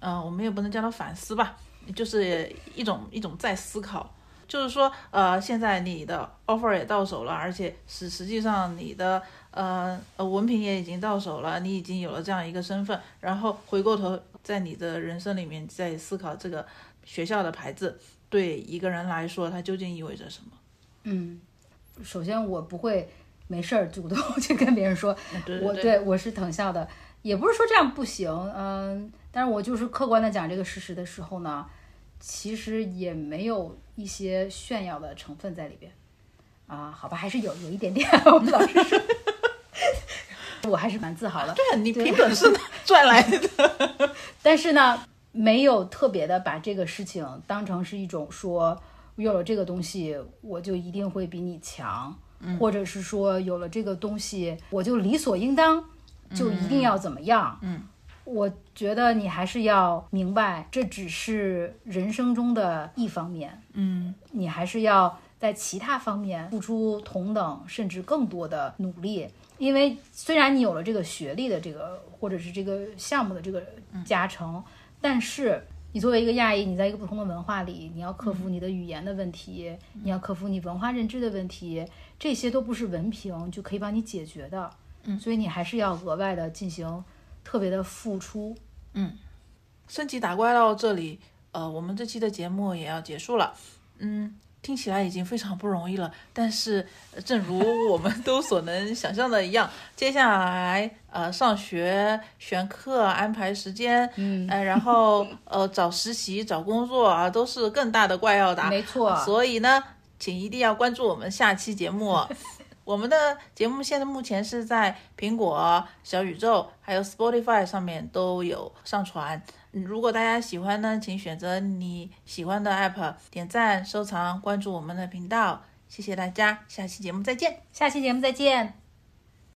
S2: 呃，我们也不能叫它反思吧，就是一种一种在思考。就是说，呃，现在你的 offer 也到手了，而且实实际上你的呃呃文凭也已经到手了，你已经有了这样一个身份，然后回过头在你的人生里面再思考这个学校的牌子对一个人来说它究竟意味着什么？
S1: 嗯，首先我不会没事儿主动去跟别人说，*laughs* 我
S2: 对对
S1: 对我是藤校的，也不是说这样不行，嗯，但是我就是客观的讲这个事实的时候呢，其实也没有一些炫耀的成分在里边，啊，好吧，还是有有一点点，*laughs* 我们老师说，*laughs* 我还是蛮自豪的，
S2: 对啊，你凭本事赚来的。*laughs*
S1: 但是呢，没有特别的把这个事情当成是一种说有了这个东西我就一定会比你强，或者是说有了这个东西我就理所应当就一定要怎么样。
S2: 嗯，
S1: 我觉得你还是要明白，这只是人生中的一方面，
S2: 嗯
S1: 你还是要在其他方面付出同等甚至更多的努力。因为虽然你有了这个学历的这个或者是这个项目的这个加成，但是你作为一个亚裔，你在一个不同的文化里，你要克服你的语言的问题，你要克服你文化认知的问题，这些都不是文凭就可以帮你解决的。
S2: 嗯，
S1: 所以你还是要额外的进行特别的付出。
S2: 嗯升级打怪到这里，呃，我们这期的节目也要结束了。嗯，听起来已经非常不容易了，但是呃正如我们都所能想象的一样，*laughs* 接下来呃上学、选课、安排时间，
S1: 嗯
S2: 呃，然后呃找实习、找工作啊，都是更大的怪要打。
S1: 没错，
S2: 所以呢，请一定要关注我们下期节目。我们的节目现在目前是在苹果、小宇宙还有 Spotify 上面都有上传。如果大家喜欢呢，请选择你喜欢的 app 点赞、收藏、关注我们的频道。谢谢大家，下期节目再见。
S1: 下期节目再见。